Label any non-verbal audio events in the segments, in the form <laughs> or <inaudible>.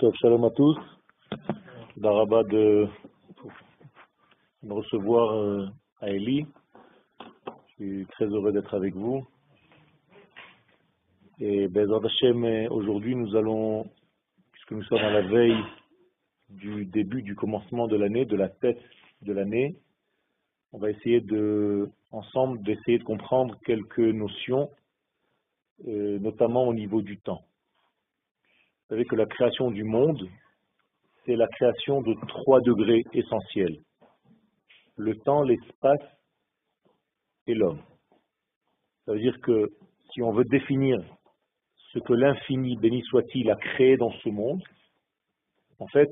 Tov, shalom à tous. D'Araba de me recevoir euh, à Eli. Je suis très heureux d'être avec vous. Et Bezrat Hashem, euh, aujourd'hui, nous allons, puisque nous sommes à la veille du début, du commencement de l'année, de la tête de l'année, on va essayer de, ensemble, d'essayer de comprendre quelques notions, euh, notamment au niveau du temps. Vous savez que la création du monde, c'est la création de trois degrés essentiels. Le temps, l'espace et l'homme. Ça veut dire que si on veut définir ce que l'infini, béni soit-il, a créé dans ce monde, en fait,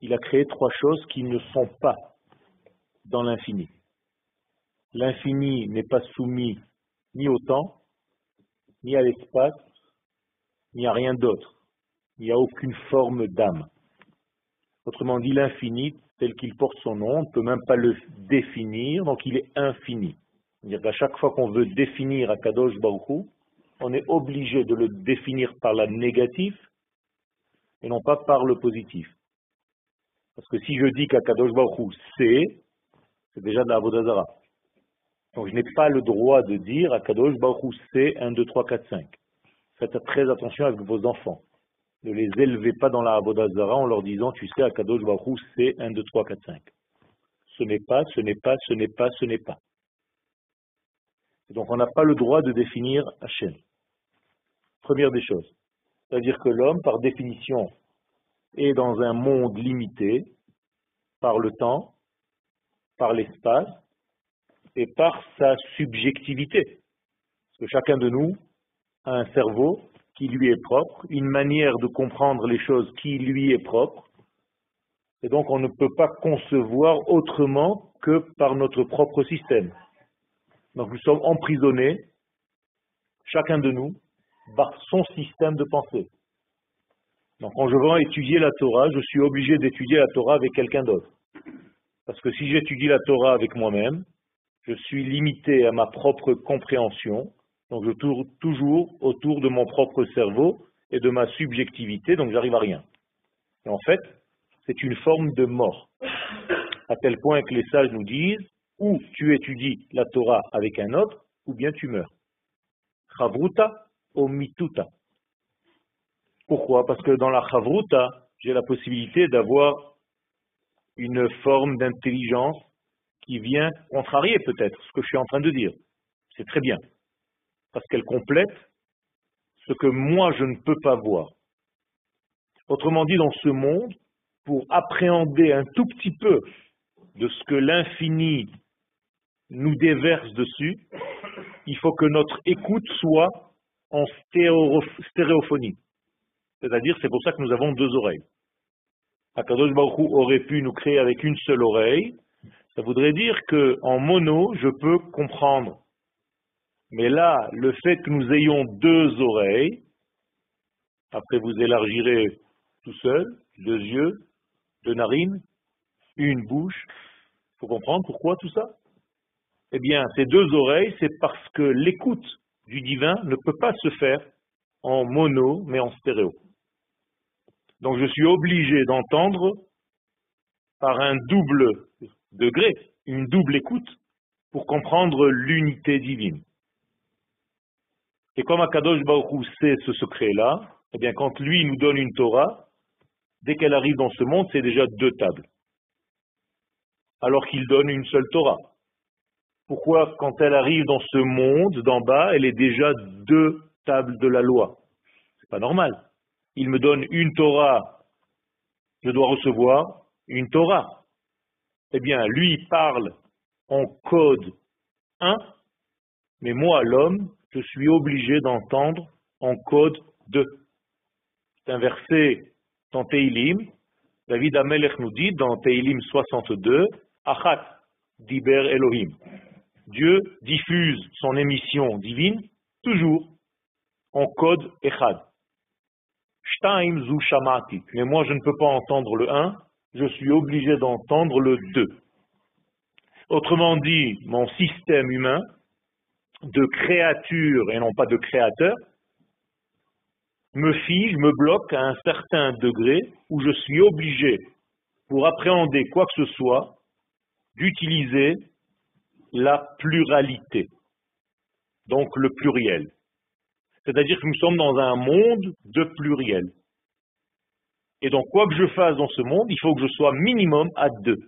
il a créé trois choses qui ne sont pas dans l'infini. L'infini n'est pas soumis ni au temps, ni à l'espace, ni à rien d'autre. Il n'y a aucune forme d'âme. Autrement dit, l'infini, tel qu'il porte son nom, on ne peut même pas le définir, donc il est infini. C'est-à-dire qu'à chaque fois qu'on veut définir Akadosh Baruch on est obligé de le définir par la négative et non pas par le positif. Parce que si je dis qu'Akadosh Baruch c'est, c'est déjà de la. Donc je n'ai pas le droit de dire Akadosh Baruch c'est 1, 2, 3, 4, 5. Faites très attention avec vos enfants. Ne les élevez pas dans la Abodazara en leur disant, tu sais, Akadosh Baruch c'est 1, 2, 3, 4, 5. Ce n'est pas, ce n'est pas, ce n'est pas, ce n'est pas. donc on n'a pas le droit de définir Hachem. Première des choses. C'est-à-dire que l'homme, par définition, est dans un monde limité par le temps, par l'espace et par sa subjectivité. Parce que chacun de nous a un cerveau qui lui est propre, une manière de comprendre les choses qui lui est propre. Et donc on ne peut pas concevoir autrement que par notre propre système. Donc nous sommes emprisonnés, chacun de nous, par son système de pensée. Donc quand je vais étudier la Torah, je suis obligé d'étudier la Torah avec quelqu'un d'autre. Parce que si j'étudie la Torah avec moi-même, je suis limité à ma propre compréhension donc je tourne toujours autour de mon propre cerveau et de ma subjectivité, donc j'arrive à rien. Et en fait, c'est une forme de mort. À tel point que les sages nous disent, ou tu étudies la Torah avec un autre, ou bien tu meurs. Chavruta ou mituta. Pourquoi? Parce que dans la chavruta, j'ai la possibilité d'avoir une forme d'intelligence qui vient contrarier peut-être ce que je suis en train de dire. C'est très bien parce qu'elle complète ce que moi je ne peux pas voir. Autrement dit, dans ce monde, pour appréhender un tout petit peu de ce que l'infini nous déverse dessus, il faut que notre écoute soit en stéréophonie. C'est-à-dire, c'est pour ça que nous avons deux oreilles. Akadosh Baruch aurait pu nous créer avec une seule oreille. Ça voudrait dire qu'en mono, je peux comprendre mais là, le fait que nous ayons deux oreilles, après vous élargirez tout seul, deux yeux, deux narines, une bouche, il faut comprendre pourquoi tout ça Eh bien, ces deux oreilles, c'est parce que l'écoute du divin ne peut pas se faire en mono, mais en stéréo. Donc je suis obligé d'entendre par un double degré, une double écoute, pour comprendre l'unité divine. Et comme Akadosh Baruch sait ce secret-là, eh bien, quand lui nous donne une Torah, dès qu'elle arrive dans ce monde, c'est déjà deux tables. Alors qu'il donne une seule Torah. Pourquoi, quand elle arrive dans ce monde d'en bas, elle est déjà deux tables de la loi? C'est pas normal. Il me donne une Torah, je dois recevoir une Torah. Eh bien, lui parle en code 1, mais moi, l'homme, je suis obligé d'entendre en code 2. C'est un verset dans Teilim. David Amelech nous dit dans Teilim 62, Achat diber Elohim. Dieu diffuse son émission divine toujours en code Echad. Shtaim zu shamati. Mais moi, je ne peux pas entendre le 1, je suis obligé d'entendre le 2. Autrement dit, mon système humain de créature et non pas de créateur, me fige, me bloque à un certain degré où je suis obligé, pour appréhender quoi que ce soit, d'utiliser la pluralité, donc le pluriel. C'est-à-dire que nous sommes dans un monde de pluriel. Et donc, quoi que je fasse dans ce monde, il faut que je sois minimum à deux.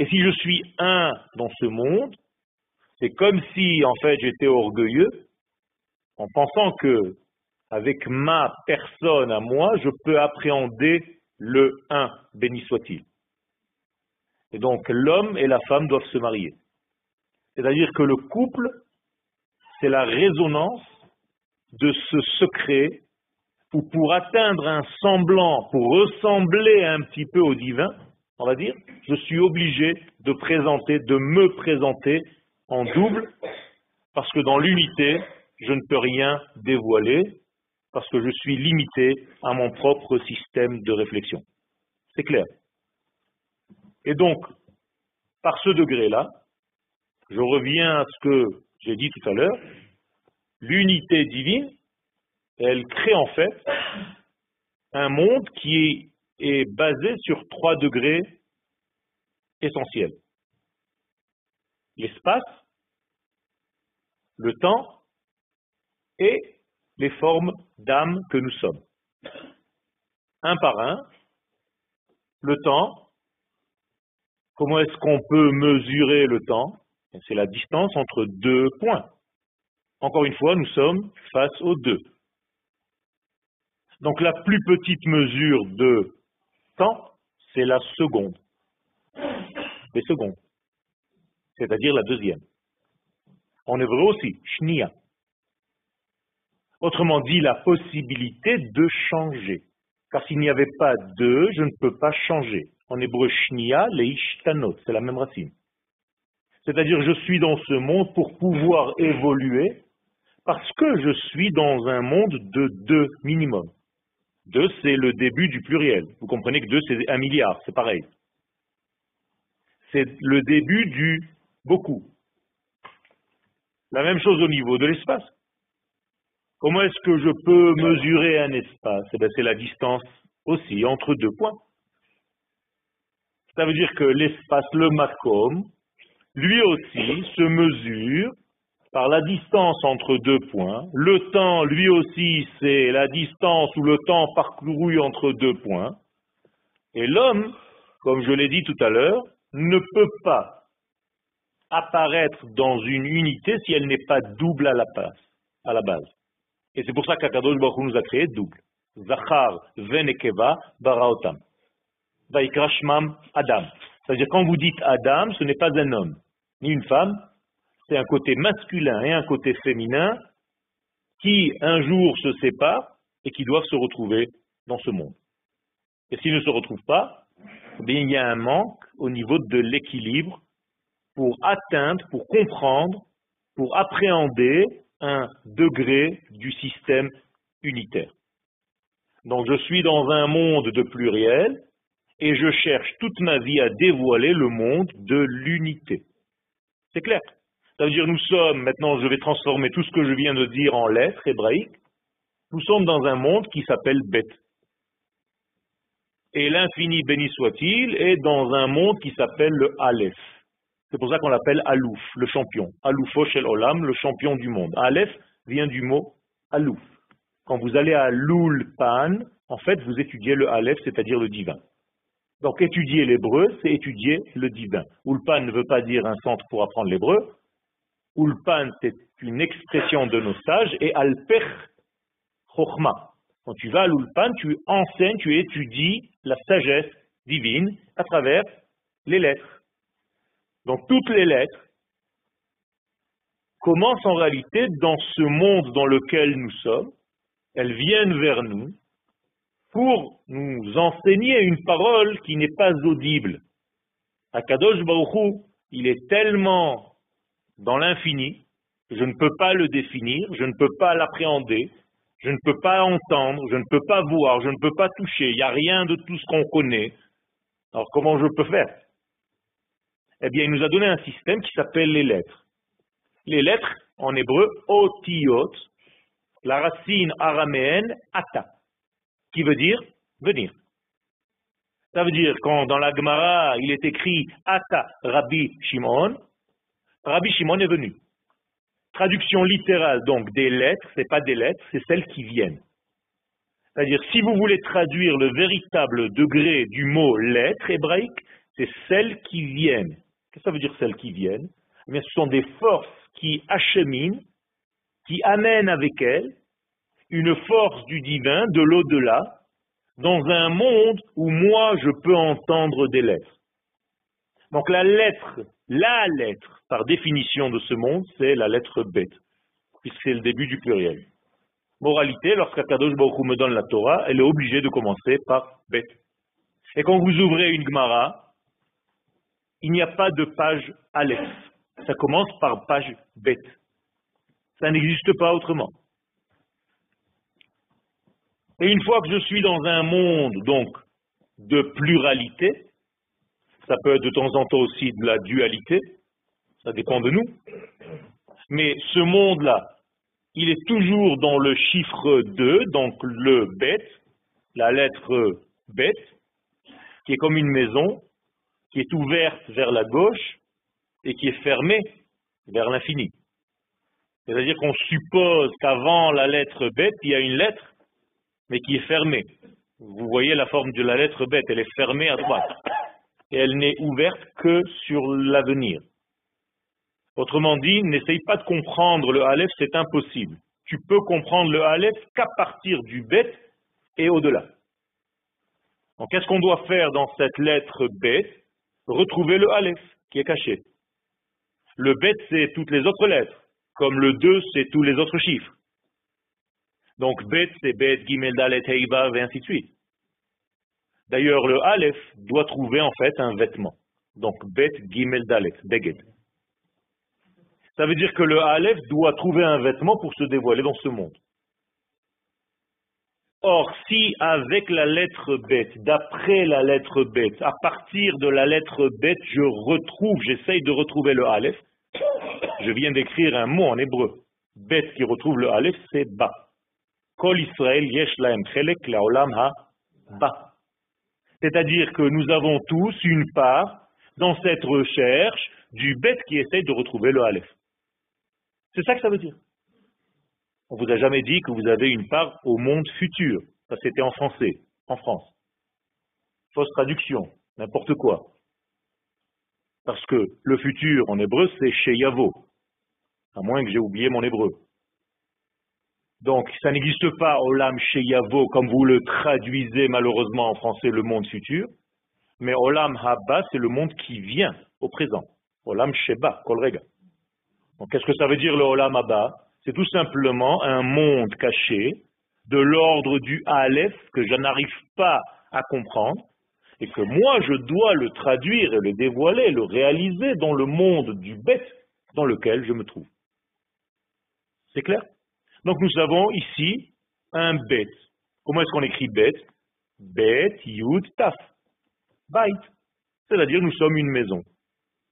Et si je suis un dans ce monde, c'est comme si, en fait, j'étais orgueilleux en pensant que, avec ma personne à moi, je peux appréhender le un, béni soit-il. Et donc, l'homme et la femme doivent se marier. C'est-à-dire que le couple, c'est la résonance de ce secret où pour atteindre un semblant, pour ressembler un petit peu au divin, on va dire, je suis obligé de présenter, de me présenter en double, parce que dans l'unité, je ne peux rien dévoiler, parce que je suis limité à mon propre système de réflexion. C'est clair. Et donc, par ce degré-là, je reviens à ce que j'ai dit tout à l'heure, l'unité divine, elle crée en fait un monde qui est basé sur trois degrés essentiels. L'espace, le temps et les formes d'âme que nous sommes. Un par un, le temps, comment est-ce qu'on peut mesurer le temps? C'est la distance entre deux points. Encore une fois, nous sommes face aux deux. Donc la plus petite mesure de temps, c'est la seconde. Les secondes. C'est-à-dire la deuxième. En hébreu aussi, shnia. Autrement dit, la possibilité de changer. Car s'il n'y avait pas deux, je ne peux pas changer. En hébreu, shnia, leishtanot, c'est la même racine. C'est-à-dire, je suis dans ce monde pour pouvoir évoluer parce que je suis dans un monde de deux minimum. Deux, c'est le début du pluriel. Vous comprenez que deux, c'est un milliard, c'est pareil. C'est le début du beaucoup. La même chose au niveau de l'espace. Comment est-ce que je peux mesurer un espace? Eh C'est la distance aussi entre deux points. Ça veut dire que l'espace, le makom, lui aussi se mesure par la distance entre deux points. Le temps, lui aussi, c'est la distance ou le temps parcouru entre deux points. Et l'homme, comme je l'ai dit tout à l'heure, ne peut pas apparaître dans une unité si elle n'est pas double à la base. À la base. Et c'est pour ça qu'Akadosh Baruch nous a créé double. Zachar venekeva baraotam. Vaikrashmam Adam. C'est-à-dire quand vous dites Adam, ce n'est pas un homme, ni une femme, c'est un côté masculin et un côté féminin qui un jour se séparent et qui doivent se retrouver dans ce monde. Et s'ils ne se retrouvent pas, eh il y a un manque au niveau de l'équilibre pour atteindre, pour comprendre, pour appréhender un degré du système unitaire. Donc je suis dans un monde de pluriel et je cherche toute ma vie à dévoiler le monde de l'unité. C'est clair. Ça veut dire nous sommes, maintenant je vais transformer tout ce que je viens de dire en lettres hébraïques, nous sommes dans un monde qui s'appelle Bet. Et l'infini béni soit-il est dans un monde qui s'appelle le Aleph. C'est pour ça qu'on l'appelle Alouf, le champion. Aloufo shel olam, le champion du monde. Aleph vient du mot Alouf. Quand vous allez à l'Ulpan, en fait, vous étudiez le Aleph, c'est-à-dire le divin. Donc étudier l'hébreu, c'est étudier le divin. Ulpan ne veut pas dire un centre pour apprendre l'hébreu. Ulpan, c'est une expression de nos sages. Et Alpech Chochma. Quand tu vas à l'Ulpan, tu enseignes, tu étudies la sagesse divine à travers les lettres. Donc toutes les lettres commencent en réalité dans ce monde dans lequel nous sommes. Elles viennent vers nous pour nous enseigner une parole qui n'est pas audible. Akadosh Baruchou, il est tellement dans l'infini que je ne peux pas le définir, je ne peux pas l'appréhender, je ne peux pas entendre, je ne peux pas voir, je ne peux pas toucher, il n'y a rien de tout ce qu'on connaît. Alors comment je peux faire? Eh bien, il nous a donné un système qui s'appelle les lettres. Les lettres, en hébreu, otiyot, la racine araméenne ata, qui veut dire venir. Ça veut dire quand dans la Gemara il est écrit ata Rabbi Shimon, Rabbi Shimon est venu. Traduction littérale donc des lettres, c'est pas des lettres, c'est celles qui viennent. C'est-à-dire si vous voulez traduire le véritable degré du mot lettre hébraïque, c'est celles qui viennent. Ça veut dire celles qui viennent? Eh Ce sont des forces qui acheminent, qui amènent avec elles une force du divin, de l'au-delà, dans un monde où moi je peux entendre des lettres. Donc la lettre, la lettre, par définition de ce monde, c'est la lettre bête, puisque c'est le début du pluriel. Moralité, lorsqu'Akadosh Baruch me donne la Torah, elle est obligée de commencer par bête. Et quand vous ouvrez une Gemara, il n'y a pas de page Aleph. Ça commence par page bête. Ça n'existe pas autrement. Et une fois que je suis dans un monde, donc, de pluralité, ça peut être de temps en temps aussi de la dualité, ça dépend de nous, mais ce monde-là, il est toujours dans le chiffre 2, donc le bête, la lettre bête, qui est comme une maison, qui est ouverte vers la gauche et qui est fermée vers l'infini. C'est-à-dire qu'on suppose qu'avant la lettre bête, il y a une lettre, mais qui est fermée. Vous voyez la forme de la lettre bête, elle est fermée à droite. Et elle n'est ouverte que sur l'avenir. Autrement dit, n'essaye pas de comprendre le Aleph, c'est impossible. Tu peux comprendre le Aleph qu'à partir du bête et au-delà. Donc, qu'est-ce qu'on doit faire dans cette lettre bête Retrouver le Aleph, qui est caché. Le bête, c'est toutes les autres lettres, comme le 2, c'est tous les autres chiffres. Donc, bet, c'est bet, gimel, dalet, heiba, et ainsi de suite. D'ailleurs, le aleph doit trouver en fait un vêtement. Donc, bet, gimel, dalet, beged. Ça veut dire que le aleph doit trouver un vêtement pour se dévoiler dans ce monde. Or, si avec la lettre bet, d'après la lettre bet, à partir de la lettre bet, je retrouve, j'essaye de retrouver le aleph, je viens d'écrire un mot en hébreu. Bet qui retrouve le aleph, c'est ba. Kol Israël yesh laem chelek laolam ha ba. C'est-à-dire que nous avons tous une part dans cette recherche du bête qui essaye de retrouver le Aleph. C'est ça que ça veut dire. On vous a jamais dit que vous avez une part au monde futur. Ça, c'était en français, en France. Fausse traduction, n'importe quoi. Parce que le futur en hébreu, c'est chez Yavo. À moins que j'ai oublié mon hébreu. Donc, ça n'existe pas Olam Sheyavo comme vous le traduisez malheureusement en français, le monde futur. Mais Olam Haba, c'est le monde qui vient au présent. Olam Sheba, Kolrega. Donc, qu'est-ce que ça veut dire le Olam Haba? C'est tout simplement un monde caché de l'ordre du Aleph que je n'arrive pas à comprendre et que moi je dois le traduire et le dévoiler, le réaliser dans le monde du bête dans lequel je me trouve. C'est clair? Donc nous avons ici un bet. Comment est-ce qu'on écrit bet Bet, yud, taf. Bait. C'est-à-dire nous sommes une maison.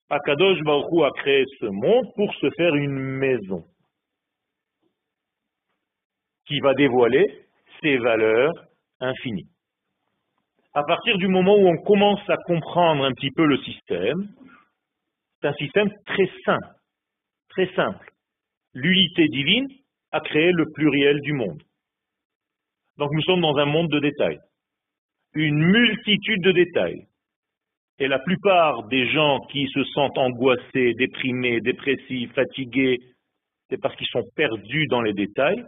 Akadosh Baruch a créé ce monde pour se faire une maison qui va dévoiler ses valeurs infinies. À partir du moment où on commence à comprendre un petit peu le système, c'est un système très simple, très simple. L'unité divine a créé le pluriel du monde. Donc nous sommes dans un monde de détails. Une multitude de détails. Et la plupart des gens qui se sentent angoissés, déprimés, dépressifs, fatigués, c'est parce qu'ils sont perdus dans les détails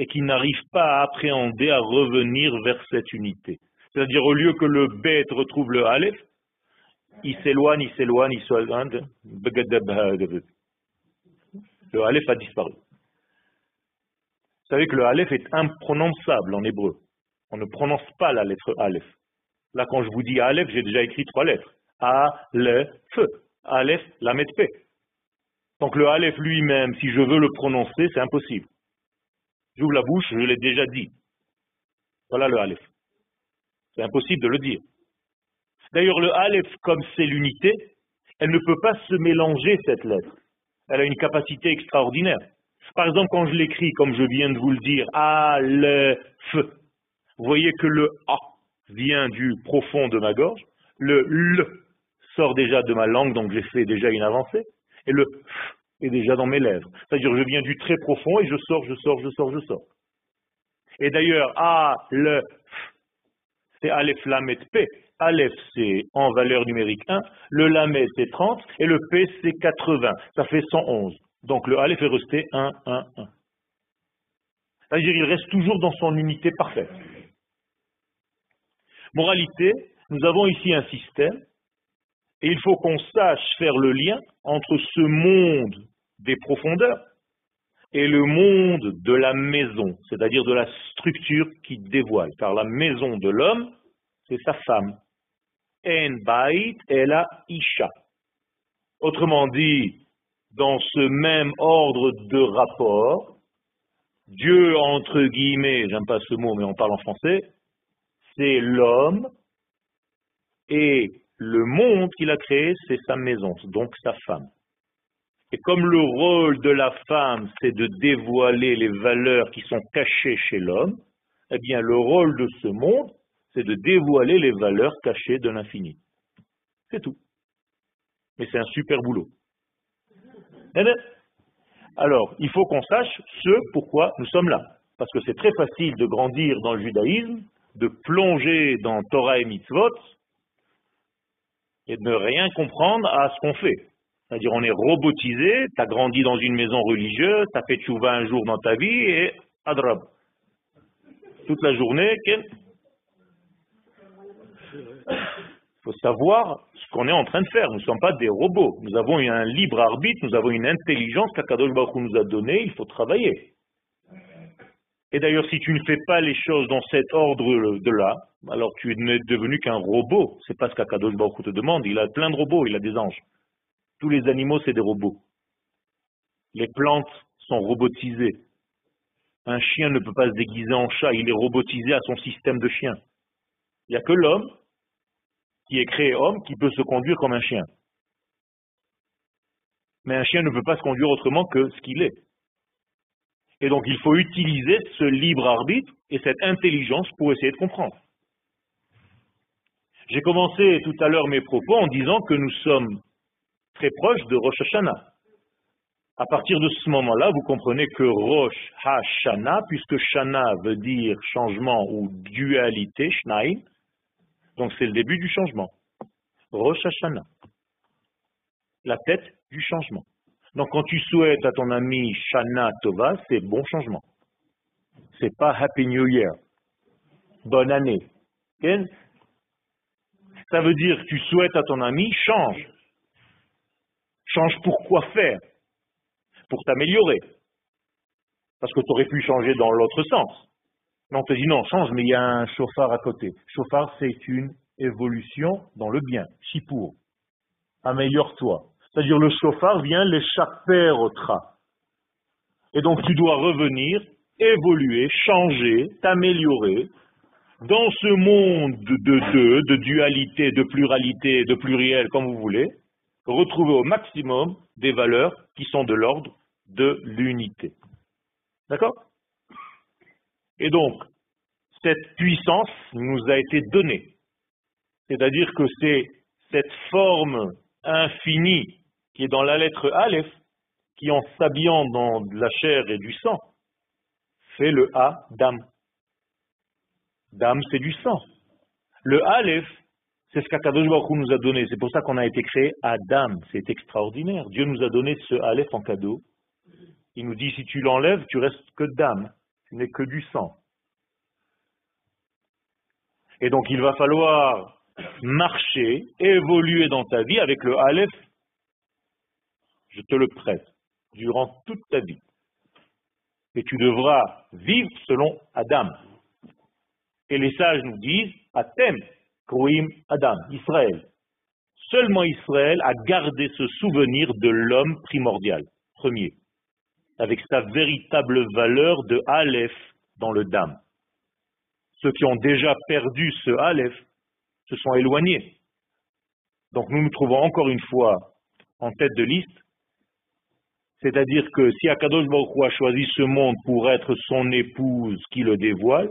et qu'ils n'arrivent pas à appréhender, à revenir vers cette unité. C'est-à-dire au lieu que le bête retrouve le aleph, il s'éloigne, il s'éloigne, il s'éloigne. Le aleph a disparu. Vous savez que le Aleph est imprononçable en hébreu. On ne prononce pas la lettre Aleph. Là, quand je vous dis Aleph, j'ai déjà écrit trois lettres. A, le, feu. Aleph, la P. Donc le Aleph lui-même, si je veux le prononcer, c'est impossible. J'ouvre la bouche, je l'ai déjà dit. Voilà le Aleph. C'est impossible de le dire. D'ailleurs, le Aleph, comme c'est l'unité, elle ne peut pas se mélanger, cette lettre. Elle a une capacité extraordinaire. Par exemple, quand je l'écris, comme je viens de vous le dire, Aleph, vous voyez que le A vient du profond de ma gorge, le L sort déjà de ma langue, donc j'ai fait déjà une avancée, et le F est déjà dans mes lèvres. C'est-à-dire, je viens du très profond et je sors, je sors, je sors, je sors. Et d'ailleurs, A, le, c'est Aleph, Lamet, P. Aleph, c'est en valeur numérique 1, le Lamet, c'est 30, et le P, c'est 80. Ça fait 111. Donc le Aleph est resté 1, 1, 1. C'est-à-dire, il reste toujours dans son unité parfaite. Moralité, nous avons ici un système, et il faut qu'on sache faire le lien entre ce monde des profondeurs et le monde de la maison, c'est-à-dire de la structure qui dévoile. Car la maison de l'homme, c'est sa femme. En bait et la isha. Autrement dit, dans ce même ordre de rapport, Dieu, entre guillemets, j'aime pas ce mot, mais on parle en français, c'est l'homme et le monde qu'il a créé, c'est sa maison, donc sa femme. Et comme le rôle de la femme, c'est de dévoiler les valeurs qui sont cachées chez l'homme, eh bien le rôle de ce monde, c'est de dévoiler les valeurs cachées de l'infini. C'est tout. Mais c'est un super boulot. Eh ben, alors, il faut qu'on sache ce pourquoi nous sommes là. Parce que c'est très facile de grandir dans le judaïsme, de plonger dans Torah et Mitzvot, et de ne rien comprendre à ce qu'on fait. C'est-à-dire, on est robotisé, tu as grandi dans une maison religieuse, tu as fait tchouva un jour dans ta vie, et adrab. Toute la journée, quel... Il faut savoir ce qu'on est en train de faire. Nous ne sommes pas des robots. Nous avons un libre arbitre, nous avons une intelligence qu'Akadosh Baruch nous a donnée, il faut travailler. Et d'ailleurs, si tu ne fais pas les choses dans cet ordre de là, alors tu n'es devenu qu'un robot. C'est pas ce qu'Akadosh Baruch te demande. Il a plein de robots, il a des anges. Tous les animaux, c'est des robots. Les plantes sont robotisées. Un chien ne peut pas se déguiser en chat, il est robotisé à son système de chien. Il n'y a que l'homme, qui est créé homme, qui peut se conduire comme un chien. Mais un chien ne peut pas se conduire autrement que ce qu'il est. Et donc il faut utiliser ce libre arbitre et cette intelligence pour essayer de comprendre. J'ai commencé tout à l'heure mes propos en disant que nous sommes très proche de Rosh Hashanah. À partir de ce moment-là, vous comprenez que Rosh Hashanah, puisque Shana veut dire changement ou dualité, Shnaim, donc c'est le début du changement. Rosh Hashanah, la tête du changement. Donc quand tu souhaites à ton ami Shana Tova, c'est bon changement. C'est pas Happy New Year. Bonne année. Ça veut dire que tu souhaites à ton ami change. Change pour quoi faire? Pour t'améliorer. Parce que tu aurais pu changer dans l'autre sens. Mais on te dit non, change, mais il y a un chauffard à côté. Chauffard, c'est une évolution dans le bien. Chipour. Améliore-toi. C'est-à-dire le chauffard vient l'échapper au tra. Et donc tu dois revenir, évoluer, changer, t'améliorer dans ce monde de deux, de dualité, de pluralité, de pluriel, comme vous voulez, retrouver au maximum des valeurs qui sont de l'ordre de l'unité. D'accord? Et donc, cette puissance nous a été donnée. C'est-à-dire que c'est cette forme infinie qui est dans la lettre Aleph, qui en s'habillant dans de la chair et du sang, fait le A d'âme. Dame, c'est du sang. Le Aleph, c'est ce qu'Akadosh Baruch nous a donné. C'est pour ça qu'on a été créé Adam. C'est extraordinaire. Dieu nous a donné ce Aleph en cadeau. Il nous dit, si tu l'enlèves, tu restes que d'âme. Tu n'es que du sang. Et donc, il va falloir marcher, évoluer dans ta vie avec le Aleph. Je te le prête durant toute ta vie. Et tu devras vivre selon Adam. Et les sages nous disent, Adam, Israël. Seulement Israël a gardé ce souvenir de l'homme primordial, premier, avec sa véritable valeur de Aleph dans le Dam. Ceux qui ont déjà perdu ce Aleph se sont éloignés. Donc nous nous trouvons encore une fois en tête de liste. C'est-à-dire que si Akadosh Baruch a choisi ce monde pour être son épouse qui le dévoile,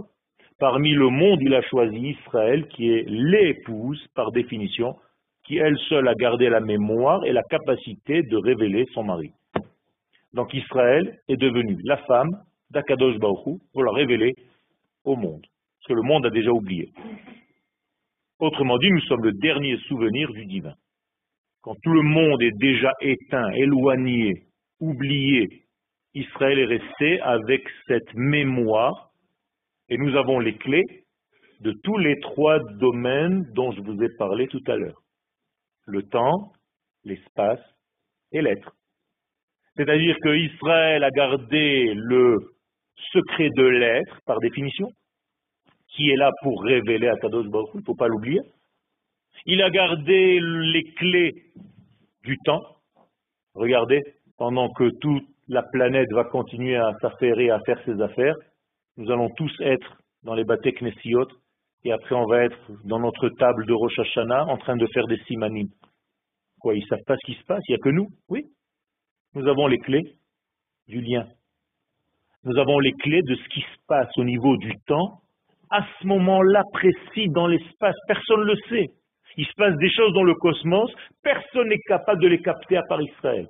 parmi le monde, il a choisi Israël, qui est l'épouse par définition, qui elle seule a gardé la mémoire et la capacité de révéler son mari. Donc Israël est devenu la femme d'Akadosh Baruch pour la révéler au monde, parce que le monde a déjà oublié. Autrement dit, nous sommes le dernier souvenir du divin. Quand tout le monde est déjà éteint, éloigné, oublié, Israël est resté avec cette mémoire et nous avons les clés de tous les trois domaines dont je vous ai parlé tout à l'heure. Le temps, l'espace et l'être. C'est-à-dire que Israël a gardé le secret de l'être, par définition, qui est là pour révéler à Kadosh Baruch il ne faut pas l'oublier. Il a gardé les clés du temps. Regardez, pendant que toute la planète va continuer à s'affairer, à faire ses affaires, nous allons tous être dans les Knessiot, et après on va être dans notre table de Rosh Hashanah en train de faire des simanim. Quoi, ils ne savent pas ce qui se passe, il n'y a que nous? Oui. Nous avons les clés du lien. Nous avons les clés de ce qui se passe au niveau du temps, à ce moment-là précis dans l'espace. Personne ne le sait. Il se passe des choses dans le cosmos, personne n'est capable de les capter à part Israël.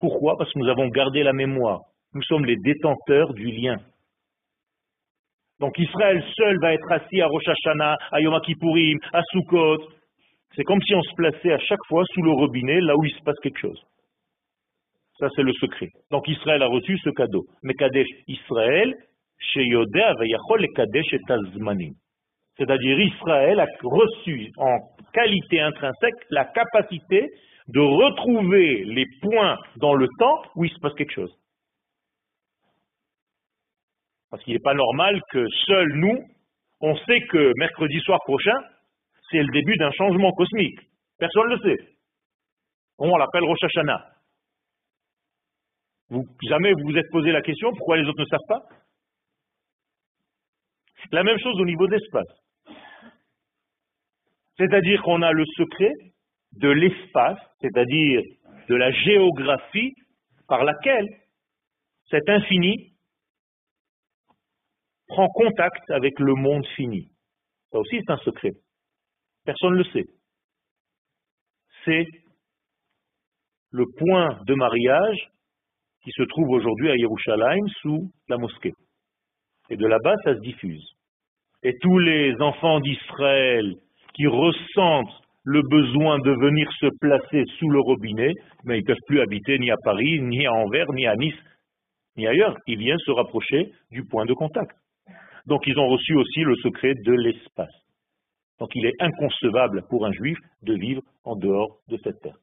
Pourquoi? Parce que nous avons gardé la mémoire. Nous sommes les détenteurs du lien. Donc Israël seul va être assis à Rosh Hashanah, à Yom Kippourim, à Sukkot. C'est comme si on se plaçait à chaque fois sous le robinet, là où il se passe quelque chose. Ça, c'est le secret. Donc Israël a reçu ce cadeau. Mais Kadesh Israël, chez Yodea, le Kadesh et Tazmanim. C'est-à-dire Israël a reçu en qualité intrinsèque la capacité de retrouver les points dans le temps où il se passe quelque chose. Parce qu'il n'est pas normal que seuls nous, on sait que mercredi soir prochain, c'est le début d'un changement cosmique. Personne ne le sait. On l'appelle Rosh Hashanah. Vous, jamais vous vous êtes posé la question pourquoi les autres ne savent pas? La même chose au niveau d'espace. C'est-à-dire qu'on a le secret de l'espace, c'est-à-dire de la géographie par laquelle cet infini prend contact avec le monde fini. Ça aussi, c'est un secret. Personne ne le sait. C'est le point de mariage qui se trouve aujourd'hui à Yerushalayim sous la mosquée. Et de là-bas, ça se diffuse. Et tous les enfants d'Israël qui ressentent le besoin de venir se placer sous le robinet, mais ils ne peuvent plus habiter ni à Paris, ni à Anvers, ni à Nice, ni ailleurs. Ils viennent se rapprocher du point de contact. Donc ils ont reçu aussi le secret de l'espace. Donc il est inconcevable pour un juif de vivre en dehors de cette terre.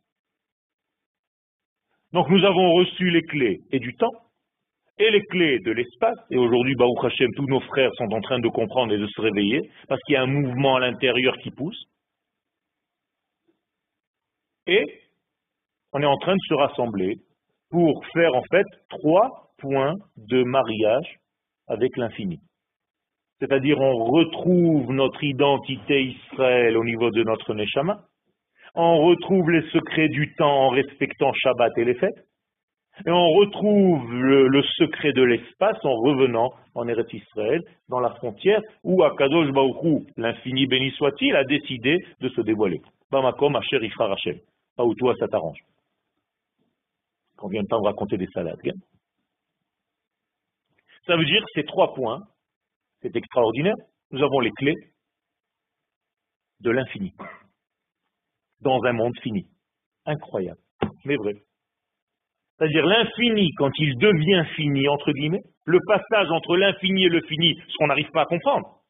Donc nous avons reçu les clés et du temps, et les clés de l'espace, et aujourd'hui, Baruch Hashem, tous nos frères sont en train de comprendre et de se réveiller, parce qu'il y a un mouvement à l'intérieur qui pousse, et on est en train de se rassembler pour faire en fait trois points de mariage avec l'infini. C'est-à-dire on retrouve notre identité Israël au niveau de notre Neshama, on retrouve les secrets du temps en respectant Shabbat et les fêtes, et on retrouve le, secret de l'espace en revenant en Eretz Israël, dans la frontière où Akadosh Baruchou, l'infini béni soit-il, a décidé de se dévoiler. Bamakom Asher Ifra Rachel. Pas où toi ça t'arrange. Qu'on vient pas me raconter des salades. Ça veut dire ces trois points, c'est extraordinaire. Nous avons les clés de l'infini dans un monde fini. Incroyable, mais vrai. C'est-à-dire l'infini, quand il devient fini, entre guillemets, le passage entre l'infini et le fini, ce qu'on n'arrive pas à comprendre.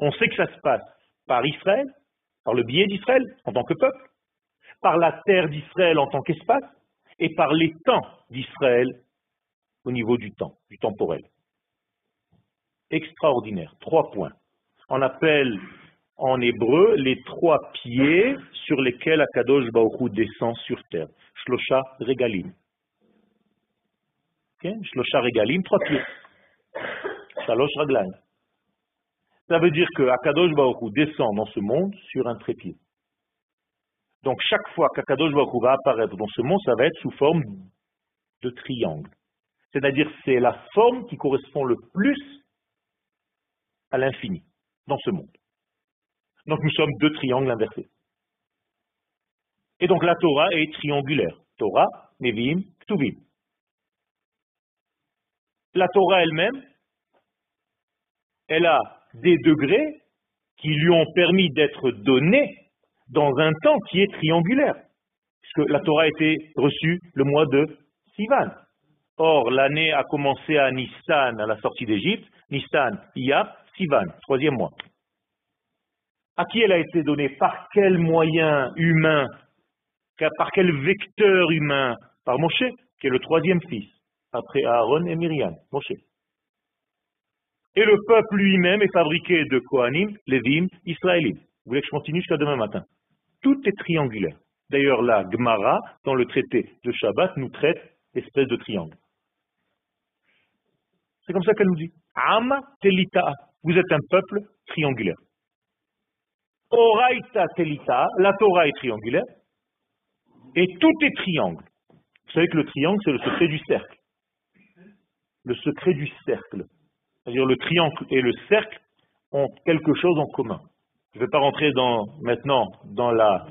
On sait que ça se passe par Israël, par le biais d'Israël en tant que peuple, par la terre d'Israël en tant qu'espace, et par les temps d'Israël au niveau du temps, du temporel. Extraordinaire. Trois points. On appelle en hébreu les trois pieds sur lesquels Akadosh Baruch descend sur terre. Shlosha regalim. Okay? Shlosha regalim, trois pieds. Shalosh raglaim. Ça veut dire que Akadosh Baruch descend dans ce monde sur un trépied. Donc chaque fois qu'Akadosh Baruch va apparaître dans ce monde, ça va être sous forme de triangle. C'est-à-dire c'est la forme qui correspond le plus à l'infini dans ce monde. Donc nous sommes deux triangles inversés. Et donc la Torah est triangulaire. Torah, Nevim, Ktuvim. La Torah elle-même, elle a des degrés qui lui ont permis d'être donnés dans un temps qui est triangulaire. Puisque la Torah a été reçue le mois de Sivan. Or, l'année a commencé à Nissan, à la sortie d'Égypte. Nissan, Iyap, Sivan, troisième mois. À qui elle a été donnée? Par quel moyen humain? Par quel vecteur humain? Par Moshe, qui est le troisième fils, après Aaron et Myriam, Moshe. Et le peuple lui-même est fabriqué de Kohanim, Lévim, Israélim. Vous voulez que je continue jusqu'à demain matin? Tout est triangulaire. D'ailleurs, la Gemara, dans le traité de Shabbat, nous traite espèce de triangle. C'est comme ça qu'elle nous dit. Am telita. Vous êtes un peuple triangulaire. Oraita telita. La Torah est triangulaire. Et tout est triangle. Vous savez que le triangle, c'est le secret du cercle. Le secret du cercle. C'est-à-dire le triangle et le cercle ont quelque chose en commun. Je ne vais pas rentrer dans, maintenant dans la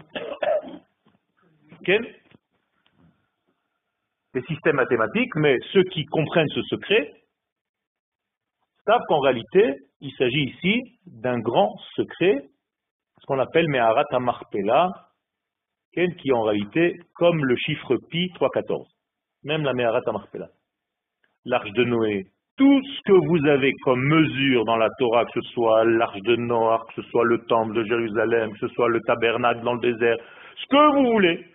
les systèmes mathématiques, mais ceux qui comprennent ce secret savent qu'en réalité, il s'agit ici d'un grand secret, ce qu'on appelle Meharat Amarpela, qui est en réalité comme le chiffre pi 314, même la Meharat Amarpela. L'arche de Noé, tout ce que vous avez comme mesure dans la Torah, que ce soit l'arche de Noé, que ce soit le temple de Jérusalem, que ce soit le tabernacle dans le désert, ce que vous voulez,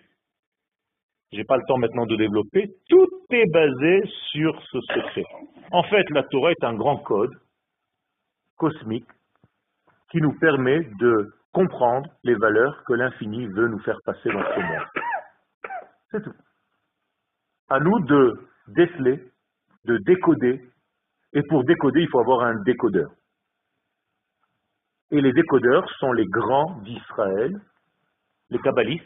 j'ai pas le temps maintenant de développer, tout est basé sur ce secret. En fait, la Torah est un grand code cosmique qui nous permet de comprendre les valeurs que l'infini veut nous faire passer dans ce monde. C'est tout. À nous de déceler, de décoder, et pour décoder, il faut avoir un décodeur. Et les décodeurs sont les grands d'Israël, les kabbalistes,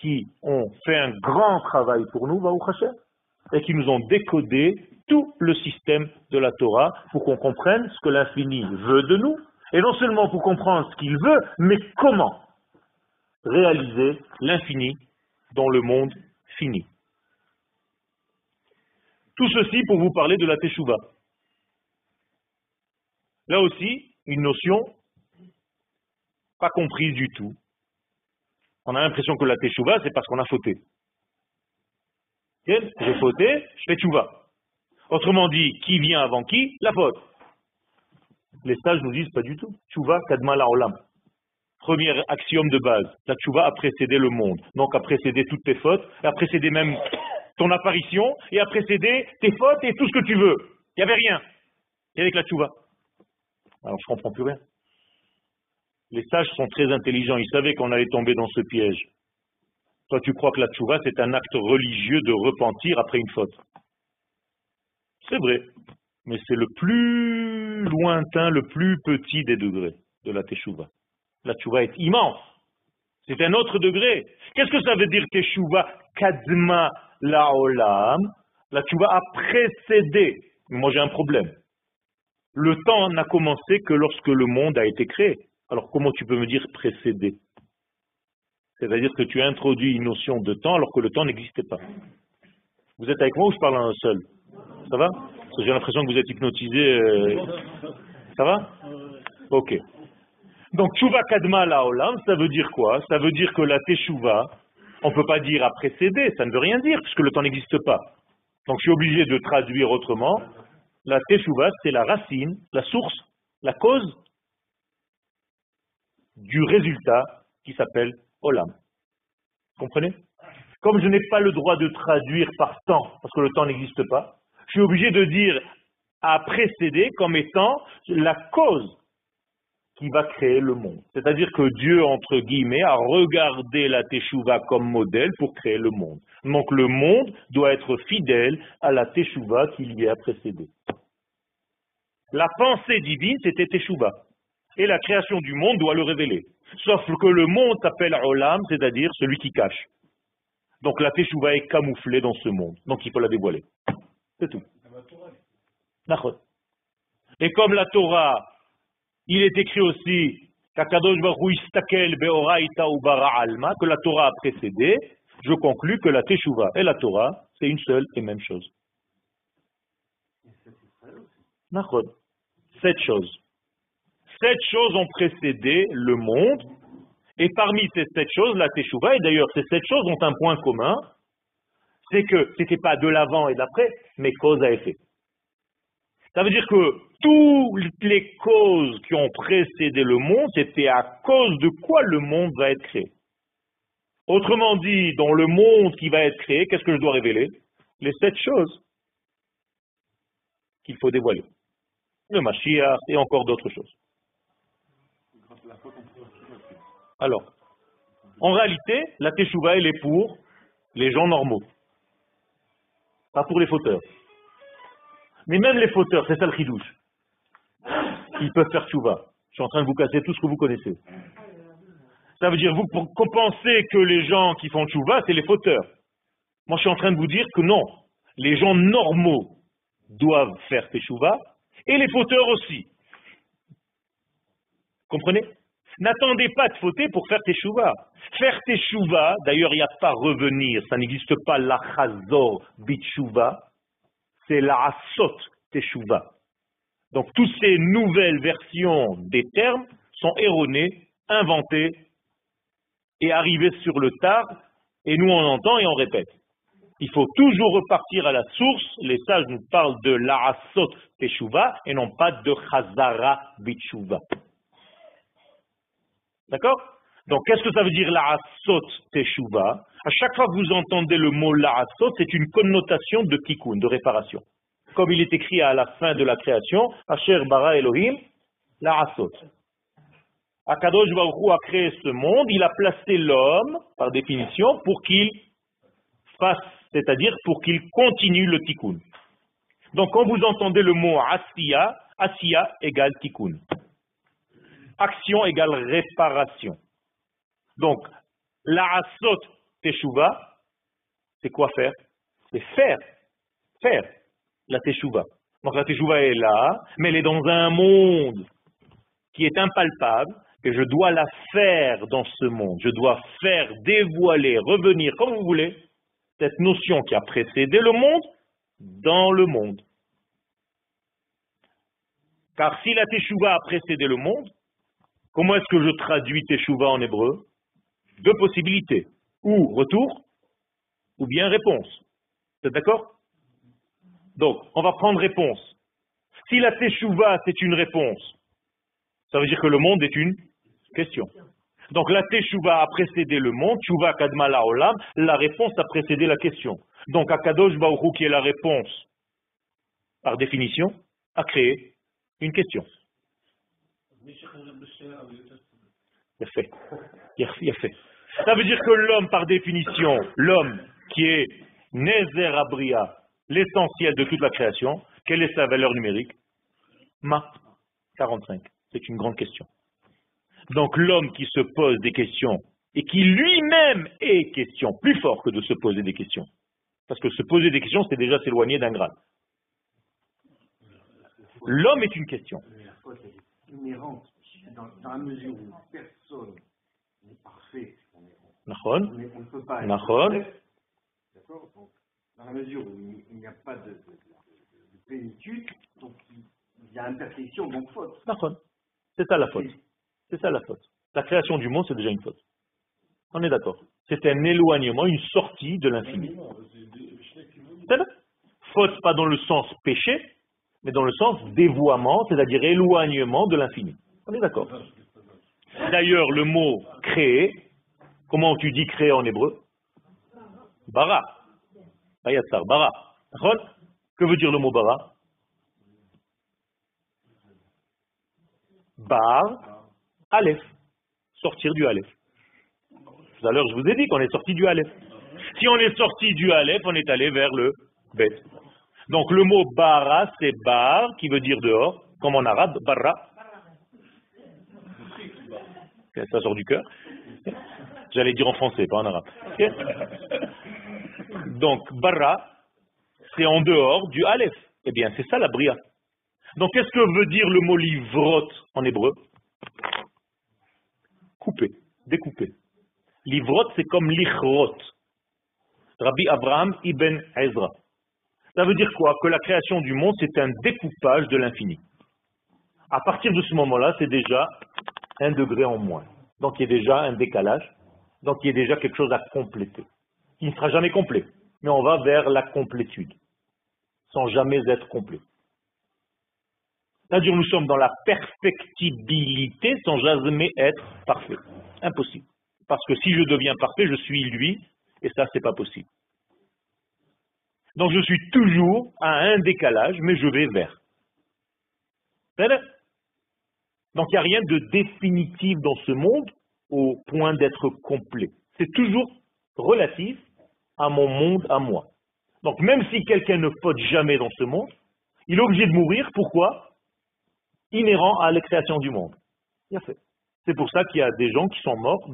qui ont fait un grand travail pour nous, et qui nous ont décodé tout le système de la Torah pour qu'on comprenne ce que l'infini veut de nous, et non seulement pour comprendre ce qu'il veut, mais comment réaliser l'infini dans le monde fini. Tout ceci pour vous parler de la Teshuvah. Là aussi, une notion pas comprise du tout, on a l'impression que la teshuva, c'est parce qu'on a fauté. J'ai fauté, je fais teshuva. Autrement dit, qui vient avant qui? La faute. Les sages nous disent pas du tout. Teshuva kadma la olam. Premier axiome de base. La teshuva a précédé le monde. Donc a précédé toutes tes fautes, a précédé même ton apparition, et a précédé tes fautes et tout ce que tu veux. Il n'y avait rien. Et avec la teshuva. Alors je comprends plus rien. Les sages sont très intelligents, ils savaient qu'on allait tomber dans ce piège. Toi, tu crois que la tchouva, c'est un acte religieux de repentir après une faute. C'est vrai, mais c'est le plus lointain, le plus petit des degrés de la teshuva. La tchouva est immense. C'est un autre degré. Qu'est-ce que ça veut dire teshuva kadma laolam La tchouva a précédé. Moi, j'ai un problème. Le temps n'a commencé que lorsque le monde a été créé. Alors comment tu peux me dire précéder C'est-à-dire que tu as introduit une notion de temps alors que le temps n'existait pas. Vous êtes avec moi ou je parle un seul? Ça va? J'ai l'impression que vous êtes hypnotisé. Euh, ça va? Ok. Donc, Tshuva Kadma Laolam, ça veut dire quoi? Ça veut dire que la Teshuva, on ne peut pas dire à précéder, ça ne veut rien dire, puisque le temps n'existe pas. Donc, je suis obligé de traduire autrement. La Teshuva, c'est la racine, la source, la cause du résultat qui s'appelle Olam. Vous comprenez? Comme je n'ai pas le droit de traduire par temps, parce que le temps n'existe pas, je suis obligé de dire à précéder comme étant la cause qui va créer le monde. C'est-à-dire que Dieu, entre guillemets, a regardé la Teshuvah comme modèle pour créer le monde. Donc le monde doit être fidèle à la Teshuvah qui lui a précédé. La pensée divine, c'était Teshuvah et la création du monde doit le révéler. Sauf que le monde s'appelle Olam, c'est-à-dire celui qui cache. Donc la Teshuvah est camouflée dans ce monde. Donc il faut la dévoiler. C'est tout. Et comme la Torah, il est écrit aussi que la Torah a précédé, je conclus que la Teshuvah et la Torah, c'est une seule et même chose. Sept choses. Sept choses ont précédé le monde, et parmi ces sept choses, la Teshuvah, et d'ailleurs ces sept choses ont un point commun, c'est que ce n'était pas de l'avant et d'après, mais cause à effet. Ça veut dire que toutes les causes qui ont précédé le monde, c'était à cause de quoi le monde va être créé. Autrement dit, dans le monde qui va être créé, qu'est-ce que je dois révéler? Les sept choses qu'il faut dévoiler. Le Mashiach et encore d'autres choses. Alors, en réalité, la Teshuvah, elle est pour les gens normaux, pas pour les fauteurs. Mais même les fauteurs, c'est ça le chidouche. Ils peuvent faire Teshuvah. Je suis en train de vous casser tout ce que vous connaissez. Ça veut dire, vous pensez que les gens qui font Teshuvah, c'est les fauteurs. Moi, je suis en train de vous dire que non. Les gens normaux doivent faire Teshuvah et les fauteurs aussi. Comprenez? N'attendez pas de fauter pour faire teshuva. Faire teshuva, d'ailleurs, il n'y a pas revenir, ça n'existe pas la chazor bitshuva, c'est la asot teshuva. Donc, toutes ces nouvelles versions des termes sont erronées, inventées et arrivées sur le tard, et nous on entend et on répète. Il faut toujours repartir à la source. Les sages nous parlent de l'asot teshuva et non pas de chazara bitshuva. D'accord? Donc, qu'est-ce que ça veut dire la'asot teshuva? À chaque fois que vous entendez le mot la'asot, c'est une connotation de tikkun, de réparation. Comme il est écrit à la fin de la création, Asher bara Elohim, la'asot. Akadosh Baruch a créé ce monde, il a placé l'homme, par définition, pour qu'il fasse, c'est-à-dire pour qu'il continue le tikkun. Donc, quand vous entendez le mot asiya, asiya égale tikkun action égale réparation. Donc, la asot teshuva, c'est quoi faire? C'est faire. Faire la teshuva. Donc la teshuva est là, mais elle est dans un monde qui est impalpable, et je dois la faire dans ce monde. Je dois faire dévoiler, revenir, comme vous voulez, cette notion qui a précédé le monde dans le monde. Car si la teshuva a précédé le monde, Comment est-ce que je traduis Teshuvah en hébreu? Deux possibilités. Ou retour, ou bien réponse. Vous êtes d'accord? Donc, on va prendre réponse. Si la Teshuvah, c'est une réponse, ça veut dire que le monde est une question. Donc la Teshuvah a précédé le monde, Teshuvah Kadmala Olam, la réponse a précédé la question. Donc Akadosh Baruch qui est la réponse, par définition, a créé une question. Il a fait. Il a fait. Ça veut dire que l'homme, par définition, l'homme qui est Nézer Abria, l'essentiel de toute la création, quelle est sa valeur numérique? Ma 45. C'est une grande question. Donc l'homme qui se pose des questions et qui lui-même est question, plus fort que de se poser des questions. Parce que se poser des questions, c'est déjà s'éloigner d'un grade. L'homme est une question inhérente dans, dans la mesure où personne n'est parfait. On, ne peut pas être D'accord? Donc, dans la mesure où il n'y a pas de, de, de, plénitude, donc il y a imperfection, donc faute. C'est ça la faute. C'est ça la faute. La création du monde, c'est déjà une faute. On est d'accord. C'est un éloignement, une sortie de l'infini. Faute pas dans le sens péché, mais dans le sens dévoiement, c'est-à-dire éloignement de l'infini. On est d'accord D'ailleurs, le mot créer, comment tu dis créer en hébreu? Bara. Bayatsar, bara. Que veut dire le mot bara? Bar, Aleph. Sortir du Aleph. Tout à l'heure, je vous ai dit qu'on est sorti du Aleph. Si on est sorti du Aleph, on est allé vers le Bet. Donc le mot bara, c'est bar, qui veut dire dehors, comme en arabe, barra. Ça sort du cœur. J'allais dire en français, pas en arabe. Donc, bara, c'est en dehors du Aleph. Eh bien, c'est ça la bria. Donc, qu'est-ce que veut dire le mot livrot en hébreu? Couper, découper. Livrot, c'est comme lichrot. Rabbi Abraham ibn Ezra. Ça veut dire quoi? Que la création du monde, c'est un découpage de l'infini. À partir de ce moment-là, c'est déjà un degré en moins. Donc il y a déjà un décalage. Donc il y a déjà quelque chose à compléter. Qui ne sera jamais complet. Mais on va vers la complétude. Sans jamais être complet. C'est-à-dire nous sommes dans la perfectibilité sans jamais être parfait. Impossible. Parce que si je deviens parfait, je suis lui, et ça, c'est pas possible. Donc je suis toujours à un décalage, mais je vais vers. Donc il n'y a rien de définitif dans ce monde au point d'être complet. C'est toujours relatif à mon monde, à moi. Donc même si quelqu'un ne faute jamais dans ce monde, il est obligé de mourir. Pourquoi? Inhérent à l'excréation du monde. C'est pour ça qu'il y a des gens qui sont morts,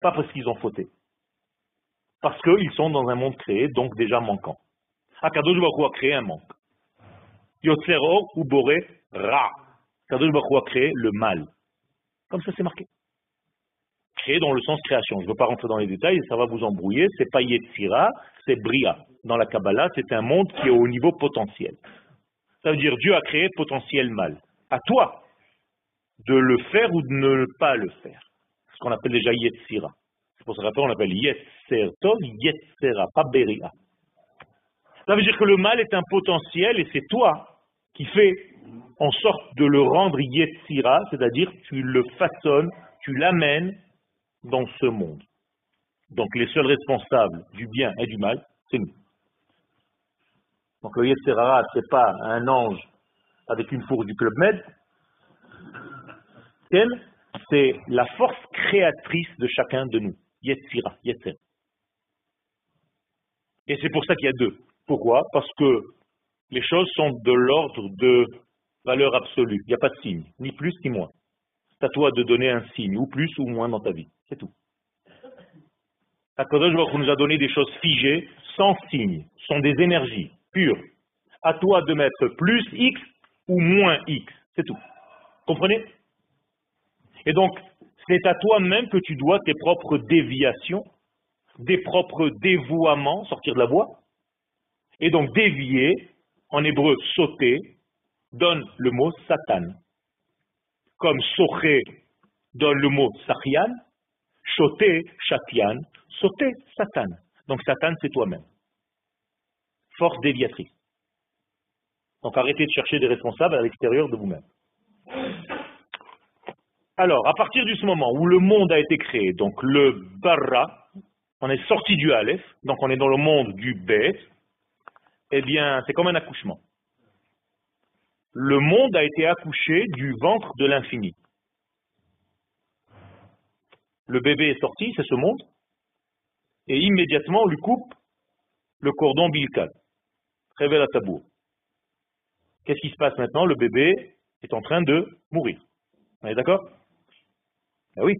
pas parce qu'ils ont fauté. Parce qu'ils sont dans un monde créé, donc déjà manquant. Akadosh Baruch a créé un manque. Yotzero ou Boré Ra. Akadosh Baruch a créé le mal. Comme ça c'est marqué. Créé dans le sens création. Je ne veux pas rentrer dans les détails, ça va vous embrouiller. C'est pas Yetzira, c'est Bria. Dans la Kabbalah, c'est un monde qui est au niveau potentiel. Ça veut dire Dieu a créé potentiel mal. À toi de le faire ou de ne pas le faire. Ce qu'on appelle déjà Yetzira pour se rappeler, on l'appelle Yetzer Tov, Yetzera, pas Beria. Ça veut dire que le mal est un potentiel et c'est toi qui fais en sorte de le rendre Yetzira, c'est-à-dire tu le façonnes, tu l'amènes dans ce monde. Donc les seuls responsables du bien et du mal, c'est nous. Donc le Yetzera, ce n'est pas un ange avec une fourche du Club Med. C'est la force créatrice de chacun de nous. Yetzira, Yetzer. Et c'est pour ça qu'il y a deux. Pourquoi? Parce que les choses sont de l'ordre de valeur absolue. Il n'y a pas de signe, ni plus ni moins. C'est à toi de donner un signe, ou plus ou moins dans ta vie. C'est tout. Akadosh Baruch nous a donné des choses figées, sans signe. Sont des énergies pures. À toi de mettre plus X ou moins X. C'est tout. Comprenez? Et donc, c'est à toi-même que tu dois tes propres déviations, des propres dévouements, sortir de la voie. Et donc dévier, en hébreu sauter, donne le mot Satan. Comme soché donne le mot sachian, choté, chatian, sauter, Satan. Donc Satan, c'est toi-même. Force déviatrice. Donc arrêtez de chercher des responsables à l'extérieur de vous-même. Alors, à partir de ce moment où le monde a été créé, donc le bara, on est sorti du Aleph, donc on est dans le monde du Bet, eh bien, c'est comme un accouchement. Le monde a été accouché du ventre de l'infini. Le bébé est sorti, c'est ce monde, et immédiatement on lui coupe le cordon ombilical. Révèle à tabour. Qu'est-ce qui se passe maintenant? Le bébé est en train de mourir. On est d'accord? Ben oui,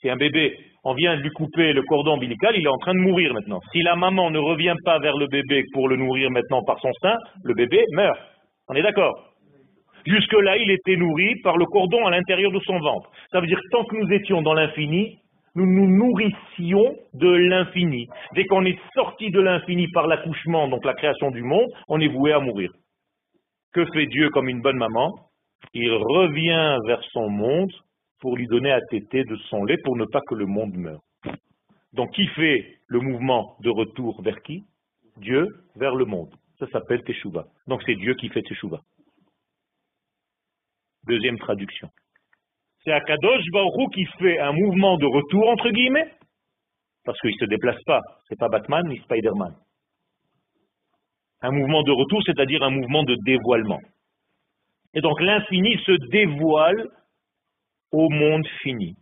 si un bébé, on vient de lui couper le cordon ombilical, il est en train de mourir maintenant. Si la maman ne revient pas vers le bébé pour le nourrir maintenant par son sein, le bébé meurt. On est d'accord? Jusque-là, il était nourri par le cordon à l'intérieur de son ventre. Ça veut dire que tant que nous étions dans l'infini, nous nous nourrissions de l'infini. Dès qu'on est sorti de l'infini par l'accouchement, donc la création du monde, on est voué à mourir. Que fait Dieu comme une bonne maman? Il revient vers son monde pour lui donner à téter de son lait pour ne pas que le monde meure. Donc qui fait le mouvement de retour vers qui? Dieu vers le monde. Ça s'appelle Teshuvah. Donc c'est Dieu qui fait Teshuvah. Deuxième traduction. C'est Akadosh Baruch qui fait un mouvement de retour, entre guillemets, parce qu'il ne se déplace pas. C'est pas Batman ni Spider-Man. Un mouvement de retour, c'est-à-dire un mouvement de dévoilement. Et donc l'infini se dévoile au monde fini.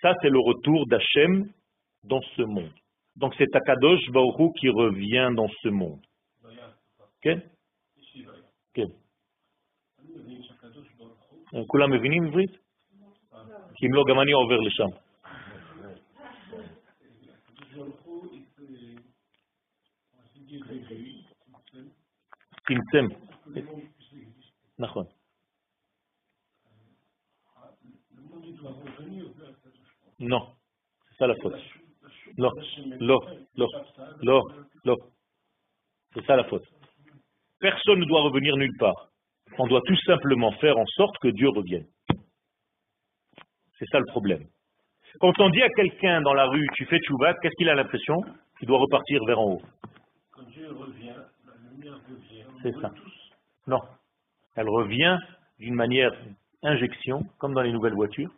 Ça, c'est le retour d'Hachem dans ce monde. Donc c'est Akadosh Baruch qui revient dans ce monde. כן? כן. כולם מבינים עברית? כי אם לא, גם אני עובר לשם. צמצם. נכון. Non, c'est ça la faute. Non, non, non, non, non. C'est ça la faute. Personne ne doit revenir nulle part. On doit tout simplement faire en sorte que Dieu revienne. C'est ça le problème. Quand on dit à quelqu'un dans la rue, tu fais tchouva, qu'est-ce qu'il a l'impression? Qu'il doit repartir vers en haut. Quand Dieu revient, la lumière revient. C'est ça. Non. Elle revient d'une manière injection, comme dans les nouvelles voitures.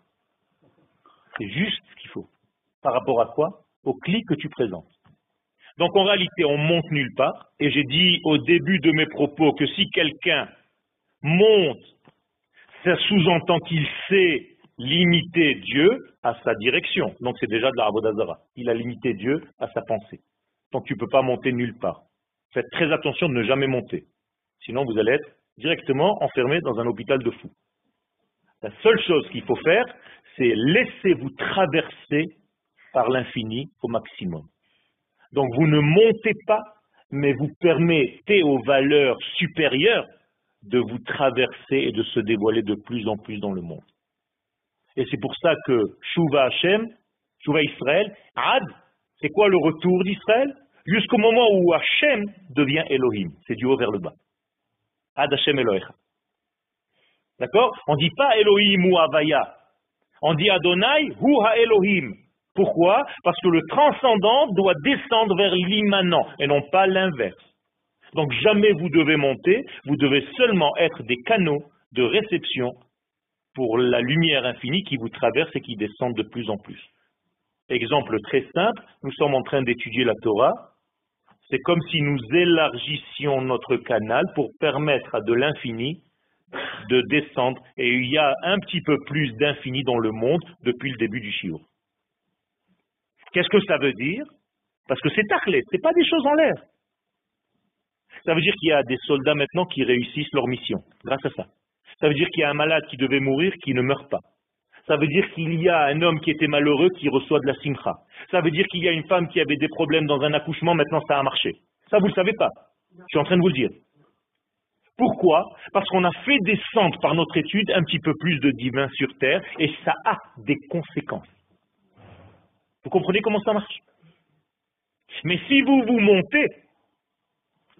C'est juste ce qu'il faut. Par rapport à quoi? Au clic que tu présentes. Donc en réalité, on monte nulle part. Et j'ai dit au début de mes propos que si quelqu'un monte, ça sous-entend qu'il sait limiter Dieu à sa direction. Donc c'est déjà de la Ravodazara. Il a limité Dieu à sa pensée. Donc tu ne peux pas monter nulle part. Faites très attention de ne jamais monter. Sinon vous allez être directement enfermé dans un hôpital de fous. La seule chose qu'il faut faire, c'est laisser vous traverser par l'infini au maximum. Donc vous ne montez pas, mais vous permettez aux valeurs supérieures de vous traverser et de se dévoiler de plus en plus dans le monde. Et c'est pour ça que Shuva Hashem, Shuva Israël, Ad, c'est quoi le retour d'Israël? Jusqu'au moment où Hashem devient Elohim. C'est du haut vers le bas. Ad Hashem Elohecha. D'accord? On ne dit pas Elohim ou Avaya. On dit Adonai Ha Elohim. Pourquoi? Parce que le transcendant doit descendre vers l'immanent et non pas l'inverse. Donc jamais vous devez monter, vous devez seulement être des canaux de réception pour la lumière infinie qui vous traverse et qui descend de plus en plus. Exemple très simple, nous sommes en train d'étudier la Torah. C'est comme si nous élargissions notre canal pour permettre à de l'infini de descendre. Et il y a un petit peu plus d'infini dans le monde depuis le début du Shiur. Qu'est-ce que ça veut dire? Parce que c'est taclé, ce n'est pas des choses en l'air. Ça veut dire qu'il y a des soldats maintenant qui réussissent leur mission, grâce à ça. Ça veut dire qu'il y a un malade qui devait mourir qui ne meurt pas. Ça veut dire qu'il y a un homme qui était malheureux qui reçoit de la simcha. Ça veut dire qu'il y a une femme qui avait des problèmes dans un accouchement, maintenant ça a marché. Ça, vous ne le savez pas. Je suis en train de vous le dire. Pourquoi? Parce qu'on a fait descendre par notre étude un petit peu plus de divin sur terre et ça a des conséquences. Vous comprenez comment ça marche? Mais si vous vous montez,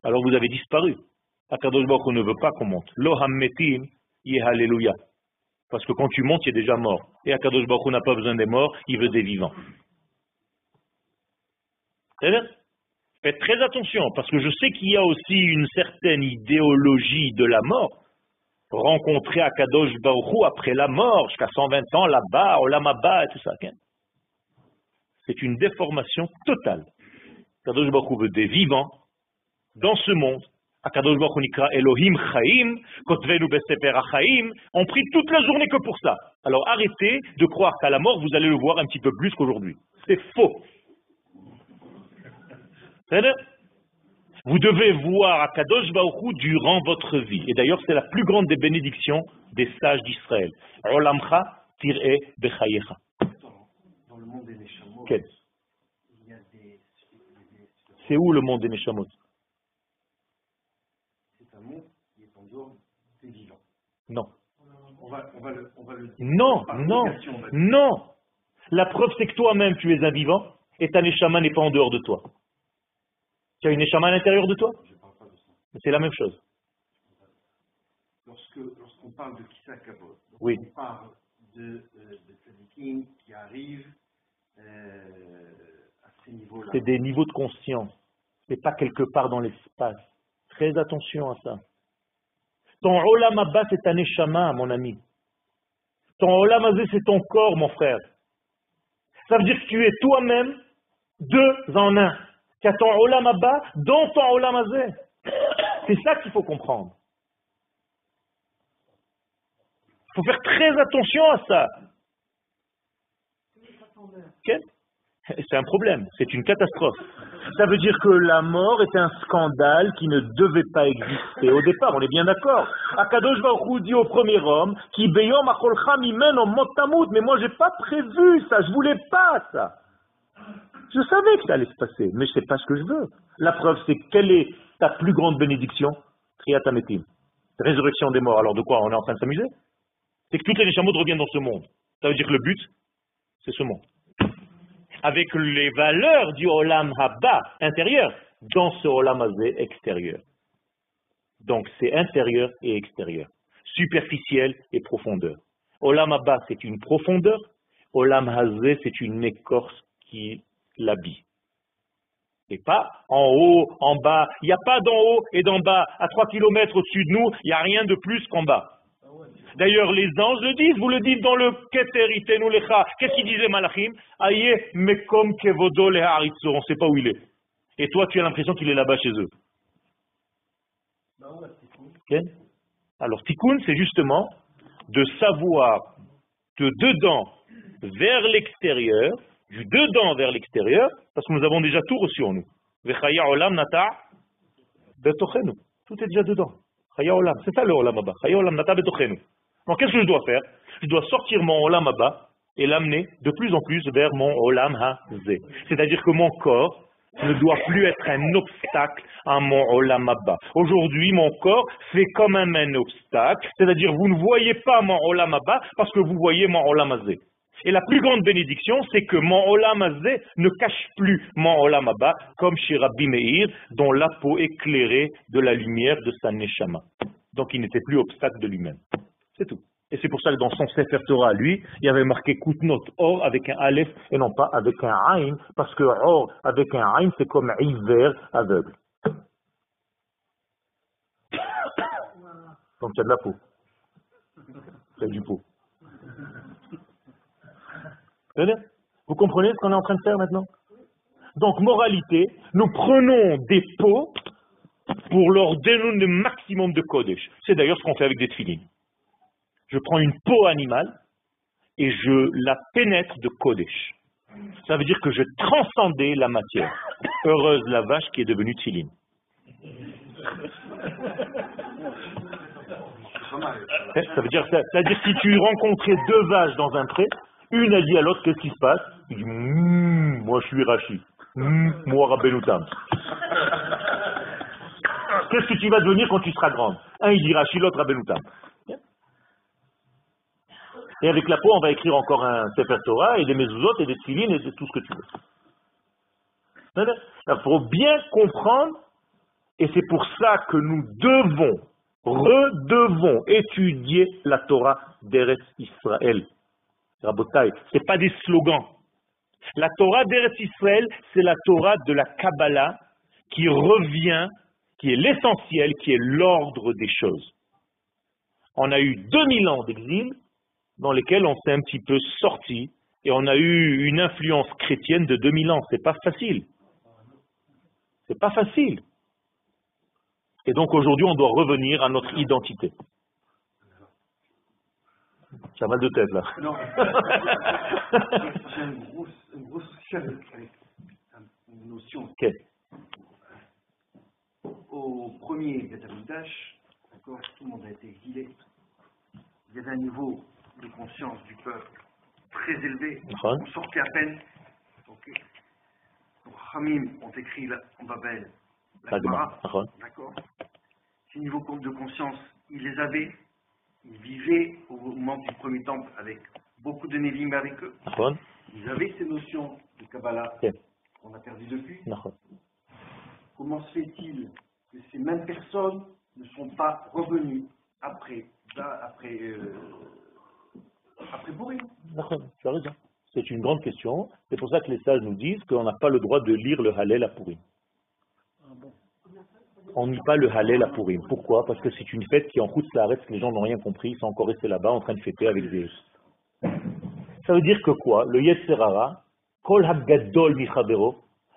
alors vous avez disparu. Akadosh Baruch ne veut pas qu'on monte. Loham metim alléluia. Parce que quand tu montes, tu es déjà mort. Et Akadosh Baruch n'a pas besoin des morts, il veut des vivants. Faites très attention, parce que je sais qu'il y a aussi une certaine idéologie de la mort. Rencontrer Akadosh Baruch après la mort, jusqu'à 120 ans là-bas, au Lamaba et tout ça. C'est une déformation totale. Akadosh Baruch veut des vivants dans ce monde. Akadosh Baruch Nikra Elohim Chaim, Kotvenu Beseper Chaim. On prie toute la journée que pour ça. Alors arrêtez de croire qu'à la mort, vous allez le voir un petit peu plus qu'aujourd'hui. C'est faux. Vous devez voir Akadosh Baruch durant votre vie. Et d'ailleurs, c'est la plus grande des bénédictions des sages d'Israël. Olamcha tir'e bechayecha. Dans le monde des Neshamot, Quel il y a des... C'est où le monde des Neshamot C'est un monde qui est en dehors des vivants. Non. On va, on va le, on va le dire. Non, non, non. La preuve, c'est que toi-même, tu es un vivant et ta Neshama n'est pas en dehors de toi. Tu as une Neshama à l'intérieur de toi. C'est la même chose. Lorsqu'on parle de Kissa Kabot, Oui. on parle de, euh, de qui arrivent euh, à ces niveaux-là. C'est des niveaux de conscience. C'est pas quelque part dans l'espace. Très attention à ça. Ton Olam Abba, c'est ta Neshama, mon ami. Ton Olam Azé, c'est ton corps, mon frère. Ça veut dire que tu es toi-même deux en un. Ton Olam Abba dans ton Olam Azé. <coughs> C'est ça qu'il faut comprendre. Il faut faire très attention à ça. C'est un problème, c'est une catastrophe. Ça veut dire que la mort est un scandale qui ne devait pas exister au départ, on est bien d'accord. Akadosh Baruch dit au premier homme, qui beyom acholcha mimeno mot tamut. mais moi j'ai pas prévu ça, je voulais pas ça. Je savais que ça allait se passer, mais je sais pas ce que je veux. La preuve, c'est quelle est ta plus grande bénédiction? Triatametim. Résurrection des morts. Alors de quoi On est en train de s'amuser? C'est que toutes les chameaux reviennent dans ce monde. Ça veut dire que le but, c'est ce monde. Avec les valeurs du Olam Haba intérieur dans ce Olam Hazé extérieur. Donc c'est intérieur et extérieur, superficiel et profondeur. Olam Haba, c'est une profondeur, Olam Hazé, c'est une écorce qui l'habille. Et pas en haut, en bas. Il n'y a pas d'en haut et d'en bas. À 3 km au-dessus de nous, il n'y a rien de plus qu'en bas. D'ailleurs, les anges le disent, vous le dites dans le Keter Itenu Lecha. Qu'est-ce qu'il disait Malachim? Aïe, Mekom Kevodo Leharitzo. On ne sait pas où il est. Et toi, tu as l'impression qu'il est là-bas chez eux. Ok? Alors, Tikkun, c'est justement de savoir de dedans vers l'extérieur, du dedans vers l'extérieur, parce que nous avons déjà tout reçu en nous. Olam nata. Tout est déjà dedans. Olam. C'est ça le olam abba. Olam nata. Donc qu'est-ce que je dois faire? Je dois sortir mon olam abba et l'amener de plus en plus vers mon olam hazé. C'est-à-dire que mon corps ne doit plus être un obstacle à mon olam abba. Aujourd'hui, mon corps fait comme même un obstacle, c'est-à-dire vous ne voyez pas mon olam abba parce que vous voyez mon olam hazé. Et la plus grande bénédiction, c'est que mon olam hazé ne cache plus mon comme chez Rabbi Meir, dont la peau éclairée de la lumière de sa neshama. Donc il n'était plus obstacle de lui-même. C'est tout. Et c'est pour ça que dans son Sefer Torah, lui, il y avait marqué Koutnot, or avec un Aleph et non pas avec un Ain, parce que or avec un Ain, c'est comme hiver aveugle. <coughs> Donc il y a de la peau. C'est du pot. Vous comprenez ce qu'on est en train de faire maintenant? Donc, moralité, nous prenons des pots pour leur donner le maximum de Kodesh. C'est d'ailleurs ce qu'on fait avec des tefilines. Je prends une peau animale et je la pénètre de Kodesh. Ça veut dire que je transcendais la matière. Heureuse la vache qui est devenue tfiline. Ça veut dire, ça, ça veut dire si tu rencontrais deux vaches dans un pré, une a dit à l'autre, qu'est-ce qui se passe? Il dit, Mmm, moi je suis Rachid. Mmm, moi Rabbenoutam. <laughs> Qu'est-ce que tu vas devenir quand tu seras grande? Un il dit Rachid, l'autre Rabbenoutam. Et avec la peau, on va écrire encore un Sefer Torah et des mezuzot et des tfilines et de tout ce que tu veux. Il faut bien comprendre, et c'est pour ça que nous devons, redevons étudier la Torah d'Eretz Israël. Ce pas des slogans. La Torah d'Eretz Israël, c'est la Torah de la Kabbalah qui revient, qui est l'essentiel, qui est l'ordre des choses. On a eu 2000 ans d'exil dans lesquels on s'est un petit peu sorti et on a eu une influence chrétienne de 2000 ans. C'est pas facile. C'est pas facile. Et donc aujourd'hui, on doit revenir à notre identité. Ça a mal de tête, là. Non. <laughs> J'ai un gros, un avec, une notion. Au premier Betamikdash, d'accord, tout le monde a été exilé. Il y avait un niveau de conscience du peuple très élevé. On sortait à peine. Donc, Hamim, on écrit en Babel la D'accord. Ce niveau de conscience, ils les avaient. Ils vivaient au moment du premier temple avec beaucoup de Nevim avec eux. Ils avaient ces notions de Kabbalah qu'on a perdu depuis. Comment se fait-il que ces mêmes personnes ne sont pas revenues après, ben, après, euh, après Tu as raison. C'est une grande question. C'est pour ça que les sages nous disent qu'on n'a pas le droit de lire le Hallel à Pourim. On lit pas le Hallel à Purim. Pourquoi? Parce que c'est une fête qui en coûte la que les gens n'ont rien compris, ils sont encore restés là-bas en train de fêter avec Zeus. Ça veut dire que quoi? Le Yetzerara, Kol HaGadol Michabero,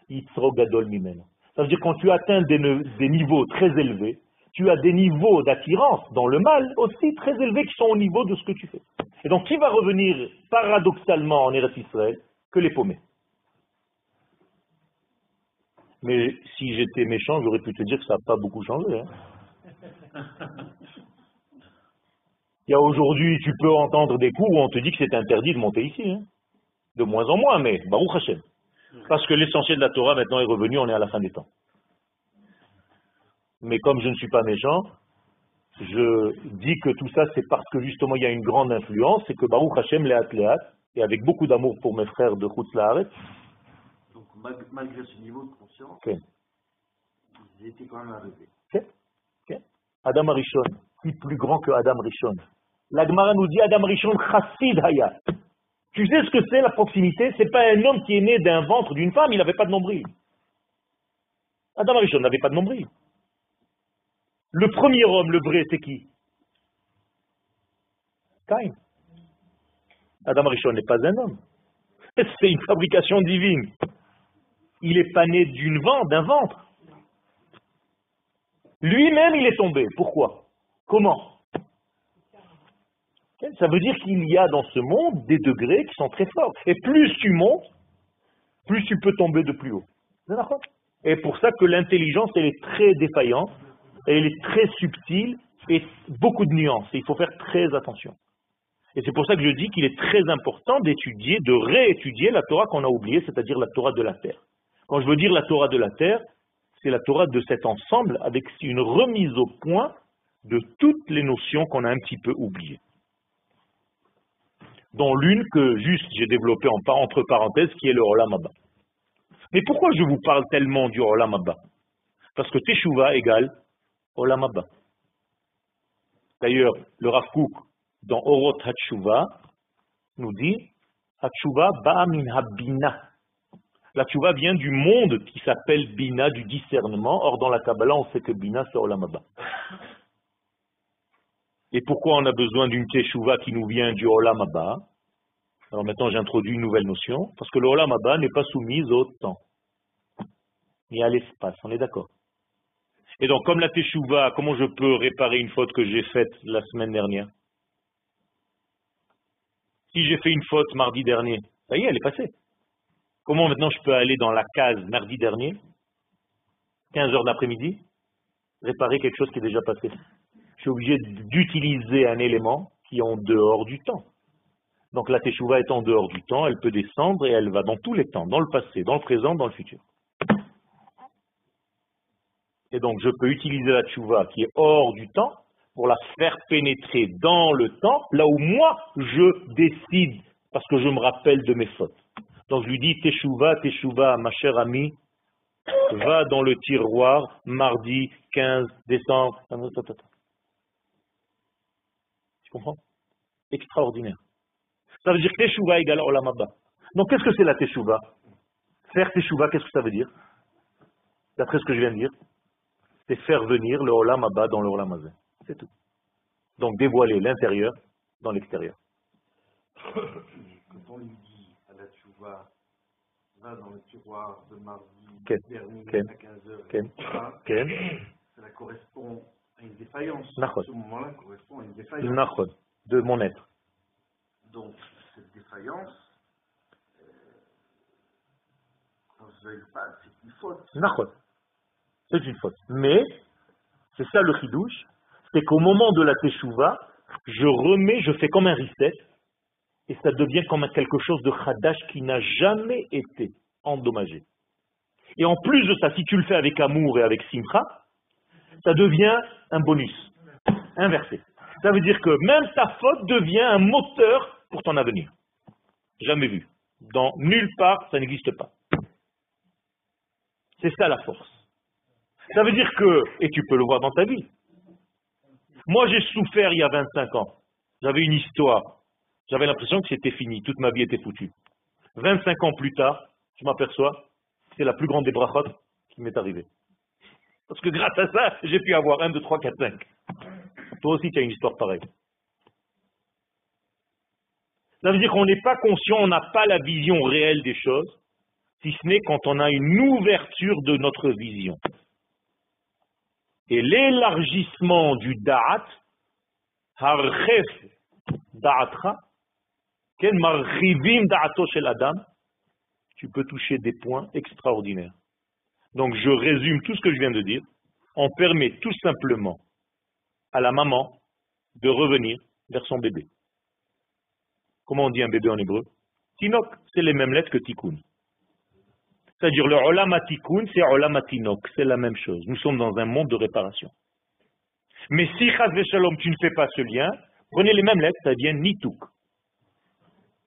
Yitzro Gadol Mimeno. Ça veut dire quand tu atteins des, des niveaux très élevés, tu as des niveaux d'attirance dans le mal aussi très élevés qui sont au niveau de ce que tu fais. Et donc, qui va revenir paradoxalement en Eretz Israël? Que les paumés Mais si j'étais méchant, j'aurais pu te dire que ça n'a pas beaucoup changé. hein. Il y a aujourd'hui, tu peux entendre des coups où on te dit que c'est interdit de monter ici. hein. De moins en moins, mais Baruch Hashem. Parce que l'essentiel de la Torah maintenant est revenu, on est à la fin des temps. Mais comme je ne suis pas méchant, je dis que tout ça c'est parce que justement il y a une grande influence, c'est que Baruch Hashem Léat, et avec beaucoup d'amour pour mes frères de Chutz malgré ce niveau de conscience, Ok. ils étaient quand même arrivés. Adam Arishon, qui plus grand que Adam Rishon La Gemara nous dit Adam Rishon Chassid Haya. Tu sais ce que c'est la proximité? C'est pas un homme qui est né d'un ventre d'une femme, il n'avait pas de nombril. Adam Arishon n'avait pas de nombril. Le premier homme, le vrai, c'est qui? Caïn. Adam Arishon n'est pas un homme. <laughs> C'est une fabrication divine. Il n'est pas né d'une ventre, d'un ventre. Lui-même, il est tombé. Pourquoi? Comment? Ça veut dire qu'il y a dans ce monde des degrés qui sont très forts. Et plus tu montes, plus tu peux tomber de plus haut. Et pour ça que l'intelligence, elle est très défaillante, elle est très subtile et beaucoup de nuances. Il faut faire très attention. Et c'est pour ça que je dis qu'il est très important d'étudier, de réétudier la Torah qu'on a oubliée, c'est-à-dire la Torah de la terre. Quand je veux dire la Torah de la terre, c'est la Torah de cet ensemble avec une remise au point de toutes les notions qu'on a un petit peu oubliées. Dont l'une que juste j'ai développée en, entre parenthèses, qui est le Olam. Mais pourquoi je vous parle tellement du Olam Parce que Teshuvah égale Olam. D'ailleurs, le Rav Kook, dans Orot HaTshuva, nous dit HaTshuva ba'a min habina. La tchouva vient du monde qui s'appelle Bina, du discernement. Or, dans la Kabbalah, on sait que Bina, c'est Olam Abba. Et pourquoi on a besoin d'une teshuva qui nous vient du Olam Abba Alors maintenant, j'introduis une nouvelle notion, parce que le Olam Abba n'est pas soumis au temps, ni à l'espace, on est d'accord Et donc, comme la teshuva, comment je peux réparer une faute que j'ai faite la semaine dernière? Si j'ai fait une faute mardi dernier, ça y est, elle est passée. Comment maintenant je peux aller dans la case mardi dernier, 15 heures d'après-midi, réparer quelque chose qui est déjà passé? Je suis obligé d'utiliser un élément qui est en dehors du temps. Donc la teshuva est en dehors du temps, elle peut descendre et elle va dans tous les temps, dans le passé, dans le présent, dans le futur. Et donc je peux utiliser la teshuva qui est hors du temps pour la faire pénétrer dans le temps, là où moi je décide, parce que je me rappelle de mes fautes. Donc je lui dis, Teshuva, Teshuva, ma chère amie, va dans le tiroir mardi 15 décembre. Tu comprends? Extraordinaire. Ça veut dire Teshuva égale Olam Abba. Donc qu'est-ce que c'est la Teshuva Faire Teshuva, qu'est-ce que ça veut dire? D'après ce que je viens de dire, c'est faire venir le Olam Abba dans le Olam Hazé. C'est tout. Donc dévoiler l'intérieur dans l'extérieur. Va dans le tiroir de mardi dernier à 15h, Ken. Ken, cela correspond à une défaillance. Nachon. Ce moment-là correspond à une défaillance. De mon être. Donc, cette défaillance, euh, c'est une faute. Nachon. C'est une faute. Mais, c'est ça le chidouche, c'est qu'au moment de la teshuva, je remets, je fais comme un reset, et ça devient comme quelque chose de chadash qui n'a jamais été endommagé. Et en plus de ça, si tu le fais avec amour et avec simcha, ça devient un bonus, inversé. Ça veut dire que même ta faute devient un moteur pour ton avenir. Jamais vu. Dans nulle part, ça n'existe pas. C'est ça la force. Ça veut dire que, et tu peux le voir dans ta vie, moi j'ai souffert il y a 25 ans. J'avais une histoire. J'avais l'impression que c'était fini, toute ma vie était foutue. 25 ans plus tard, je m'aperçois, c'est la plus grande des qui m'est arrivée. Parce que grâce à ça, j'ai pu avoir 1, 2, 3, 4, 5. Toi aussi, tu as une histoire pareille. Ça veut dire qu'on n'est pas conscient, on n'a pas la vision réelle des choses, si ce n'est quand on a une ouverture de notre vision. Et l'élargissement du da'at, harchef da'atra, ken marchivim da'ato shel adam, tu peux toucher des points extraordinaires. Donc je résume tout ce que je viens de dire. On permet tout simplement à la maman de revenir vers son bébé. Comment on dit un bébé en hébreu? Tinok, c'est les mêmes lettres que tikkun. C'est-à-dire le Olam Atikun, c'est Olam Atinok, c'est la même chose. Nous sommes dans un monde de réparation. Mais si Chaz Shalom, tu ne fais pas ce lien, prenez les mêmes lettres, ça devient Nituk.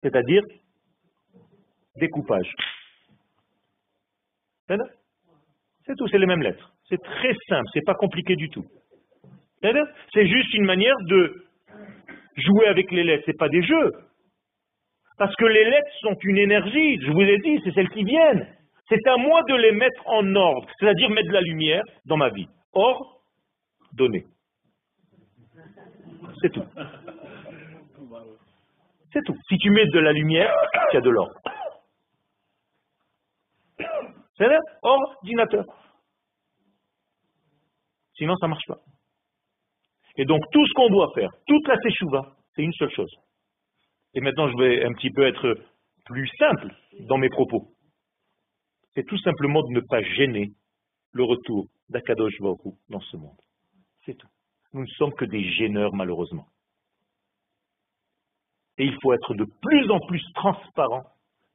C'est-à-dire découpage. C'est tout, c'est les mêmes lettres. C'est très simple, c'est pas compliqué du tout. C'est juste une manière de jouer avec les lettres, c'est pas des jeux. Parce que les lettres sont une énergie, je vous ai dit, c'est celles qui viennent. C'est à moi de les mettre en ordre, c'est-à-dire mettre de la lumière dans ma vie. Or, donner. C'est tout. C'est tout. Si tu mets de la lumière, tu as de l'or. C'est là ordinateur. Sinon, ça ne marche pas. Et donc, tout ce qu'on doit faire, toute la teshuva, c'est une seule chose. Et maintenant, je vais un petit peu être plus simple dans mes propos. C'est tout simplement de ne pas gêner le retour d'Akadosh Baruch dans ce monde. C'est tout. Nous ne sommes que des gêneurs, malheureusement. Et il faut être de plus en plus transparent,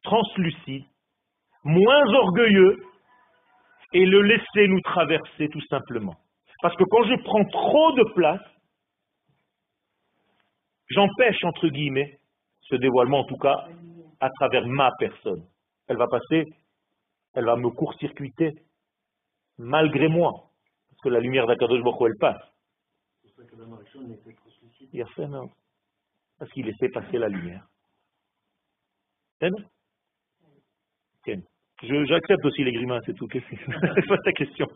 translucide, moins orgueilleux, et le laisser nous traverser tout simplement. Parce que quand je prends trop de place, j'empêche, entre guillemets, ce dévoilement, en tout cas, à travers ma personne. Elle va passer, elle va me court-circuiter, malgré moi, parce que la lumière d'Akadosh Baruch elle passe. Il a fait, non. Parce qu'il laissait passer la lumière. J'accepte aussi les grimaces et tout. <laughs> C'est? Pas ta question.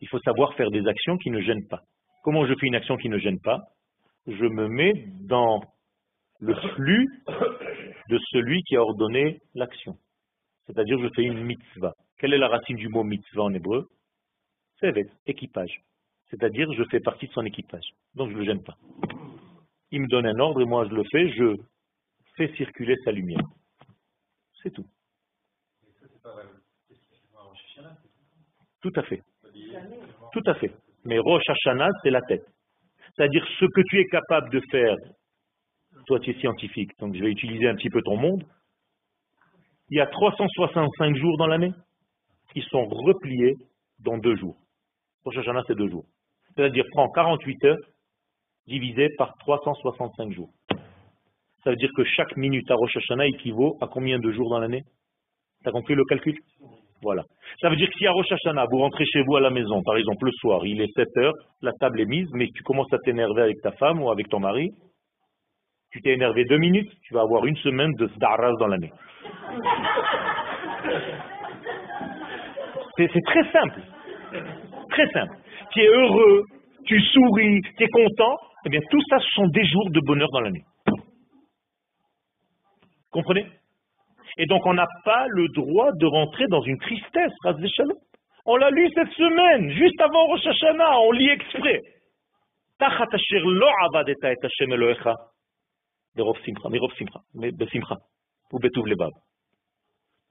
Il faut savoir faire des actions qui ne gênent pas. Comment je fais une action qui ne gêne pas? Je me mets dans le flux de celui qui a ordonné l'action. C'est-à-dire je fais une mitzvah. Quelle est la racine du mot mitzvah en hébreu? C'est équipage. C'est-à-dire je fais partie de son équipage. Donc je ne le gêne pas. Il me donne un ordre et moi je le fais, je fais circuler sa lumière. C'est tout. Tout à fait. Tout à fait. Mais Rosh Hashanah, c'est la tête. C'est-à-dire ce que tu es capable de faire, toi tu es scientifique, donc je vais utiliser un petit peu ton monde, il y a 365 jours dans l'année, ils sont repliés dans deux jours. Rosh Hashanah, c'est deux jours. C'est-à-dire, prends 48 heures divisé par 365 jours. Ça veut dire que chaque minute à Rosh Hashanah équivaut à combien de jours dans l'année? Tu as compris le calcul? Voilà. Ça veut dire que si à Rosh vous rentrez chez vous à la maison, par exemple le soir, il est 7 heures, la table est mise, mais tu commences à t'énerver avec ta femme ou avec ton mari, tu t'es énervé deux minutes, tu vas avoir une semaine de Zdaraz dans l'année. C'est très simple. Très simple. Tu es heureux, tu souris, tu es content, eh bien tout ça, ce sont des jours de bonheur dans l'année. Comprenez? Et donc on n'a pas le droit de rentrer dans une tristesse, On l'a lu cette semaine, juste avant Rosh Hashanah, on lit exprès.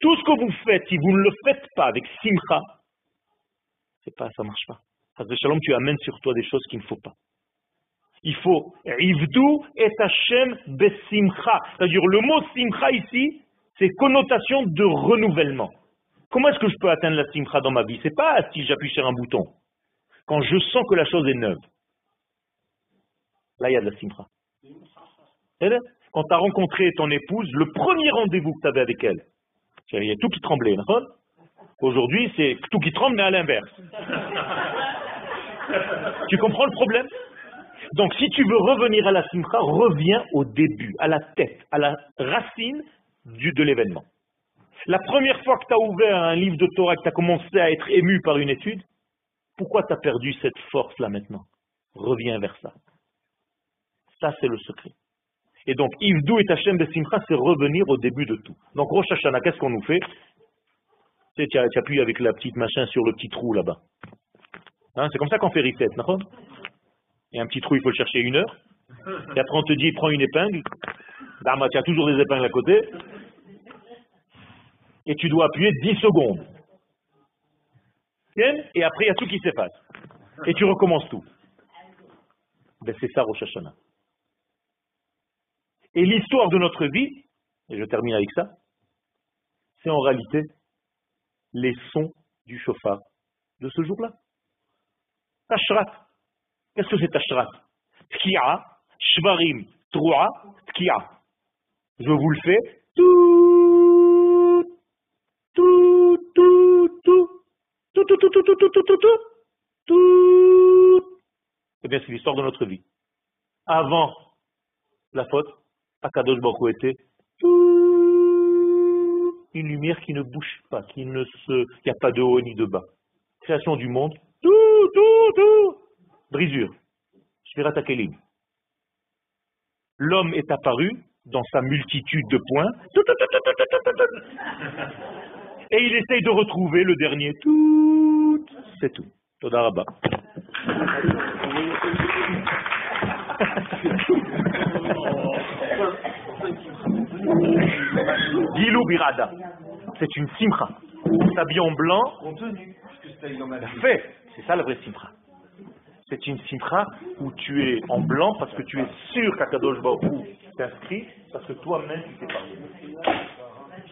Tout ce que vous faites, si vous ne le faites pas avec simcha, c'est pas, ça marche pas. Shalom, tu amènes sur toi des choses qu'il ne faut pas. Il faut Ivdu et Hashem besimcha. C'est-à-dire le mot simcha ici, c'est connotation de renouvellement. Comment est-ce que je peux atteindre la simcha dans ma vie? C'est pas si j'appuie sur un bouton. Quand je sens que la chose est neuve. Là, il y a de la simcha. Quand tu as rencontré ton épouse, le premier rendez-vous que tu avais avec elle, il y a tout qui tremblait. Aujourd'hui, c'est tout qui tremble, mais à l'inverse. tu comprends le problème? Donc, si tu veux revenir à la simcha, reviens au début, à la tête, à la racine du, de l'événement. La première fois que tu as ouvert un livre de Torah, que tu as commencé à être ému par une étude, pourquoi tu as perdu cette force-là maintenant? Reviens vers ça. Ça, c'est le secret. Et donc, Ivdou et Hashem de Simcha, c'est revenir au début de tout. Donc, Rosh Hashanah, qu'est-ce qu'on nous fait? Tu appuies avec la petite machin sur le petit trou là-bas. Hein, c'est comme ça qu'on fait reset, d'accord a un petit trou, il faut le chercher une heure. Et après, on te dit, prends une épingle. Dama, tu as toujours des épingles à côté. Et tu dois appuyer 10 secondes. Et après, il y a tout qui s'efface. Et tu recommences tout. ben c'est ça Rosh Hashanah. Et l'histoire de notre vie, et je termine avec ça, c'est en réalité les sons du chauffard de ce jour-là. Tashrat. Qu'est-ce que c'est Tashrat? Tkia, Shvarim, Troua, Tkia. Je vous le fais. Tout, tout, tout, tout, tout, tout, tout, tout, tout, tout, tout, tout, tout. Eh bien, c'est l'histoire de notre vie. Avant la faute, Akadosh Baruch était une lumière qui ne bouge pas, qui ne se, n'y a pas de haut ni de bas. Création du monde, tout, tout, tout, brisure. L'homme est apparu dans sa multitude de points, et il essaye de retrouver le dernier tout. C'est tout. Todaraba. <laughs> Gilou Birada. C'est une simcha. S'habille en blanc. Fait. C'est ça la vraie simcha. C'est une simcha où tu es en blanc parce que tu es sûr qu'Akadosh Baruch t'inscrit parce que toi-même tu t'es parlé.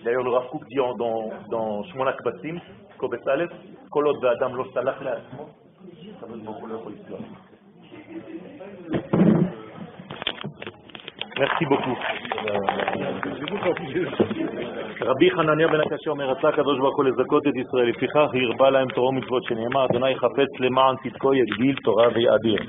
D'ailleurs, le Rav dit dans, dans Shmona Kbatim, Kobet Aleph, Kolot Adam Lo Salach Ça donne beaucoup. Merci beaucoup. רבי חנניה בן הקשה אומר, רצה הקדוש ברוך הוא לזכות את ישראל, לפיכך הרבה להם תורה ומצוות שנאמר, אדוני חפץ למען צדקו יגדיל תורה ויאדיר.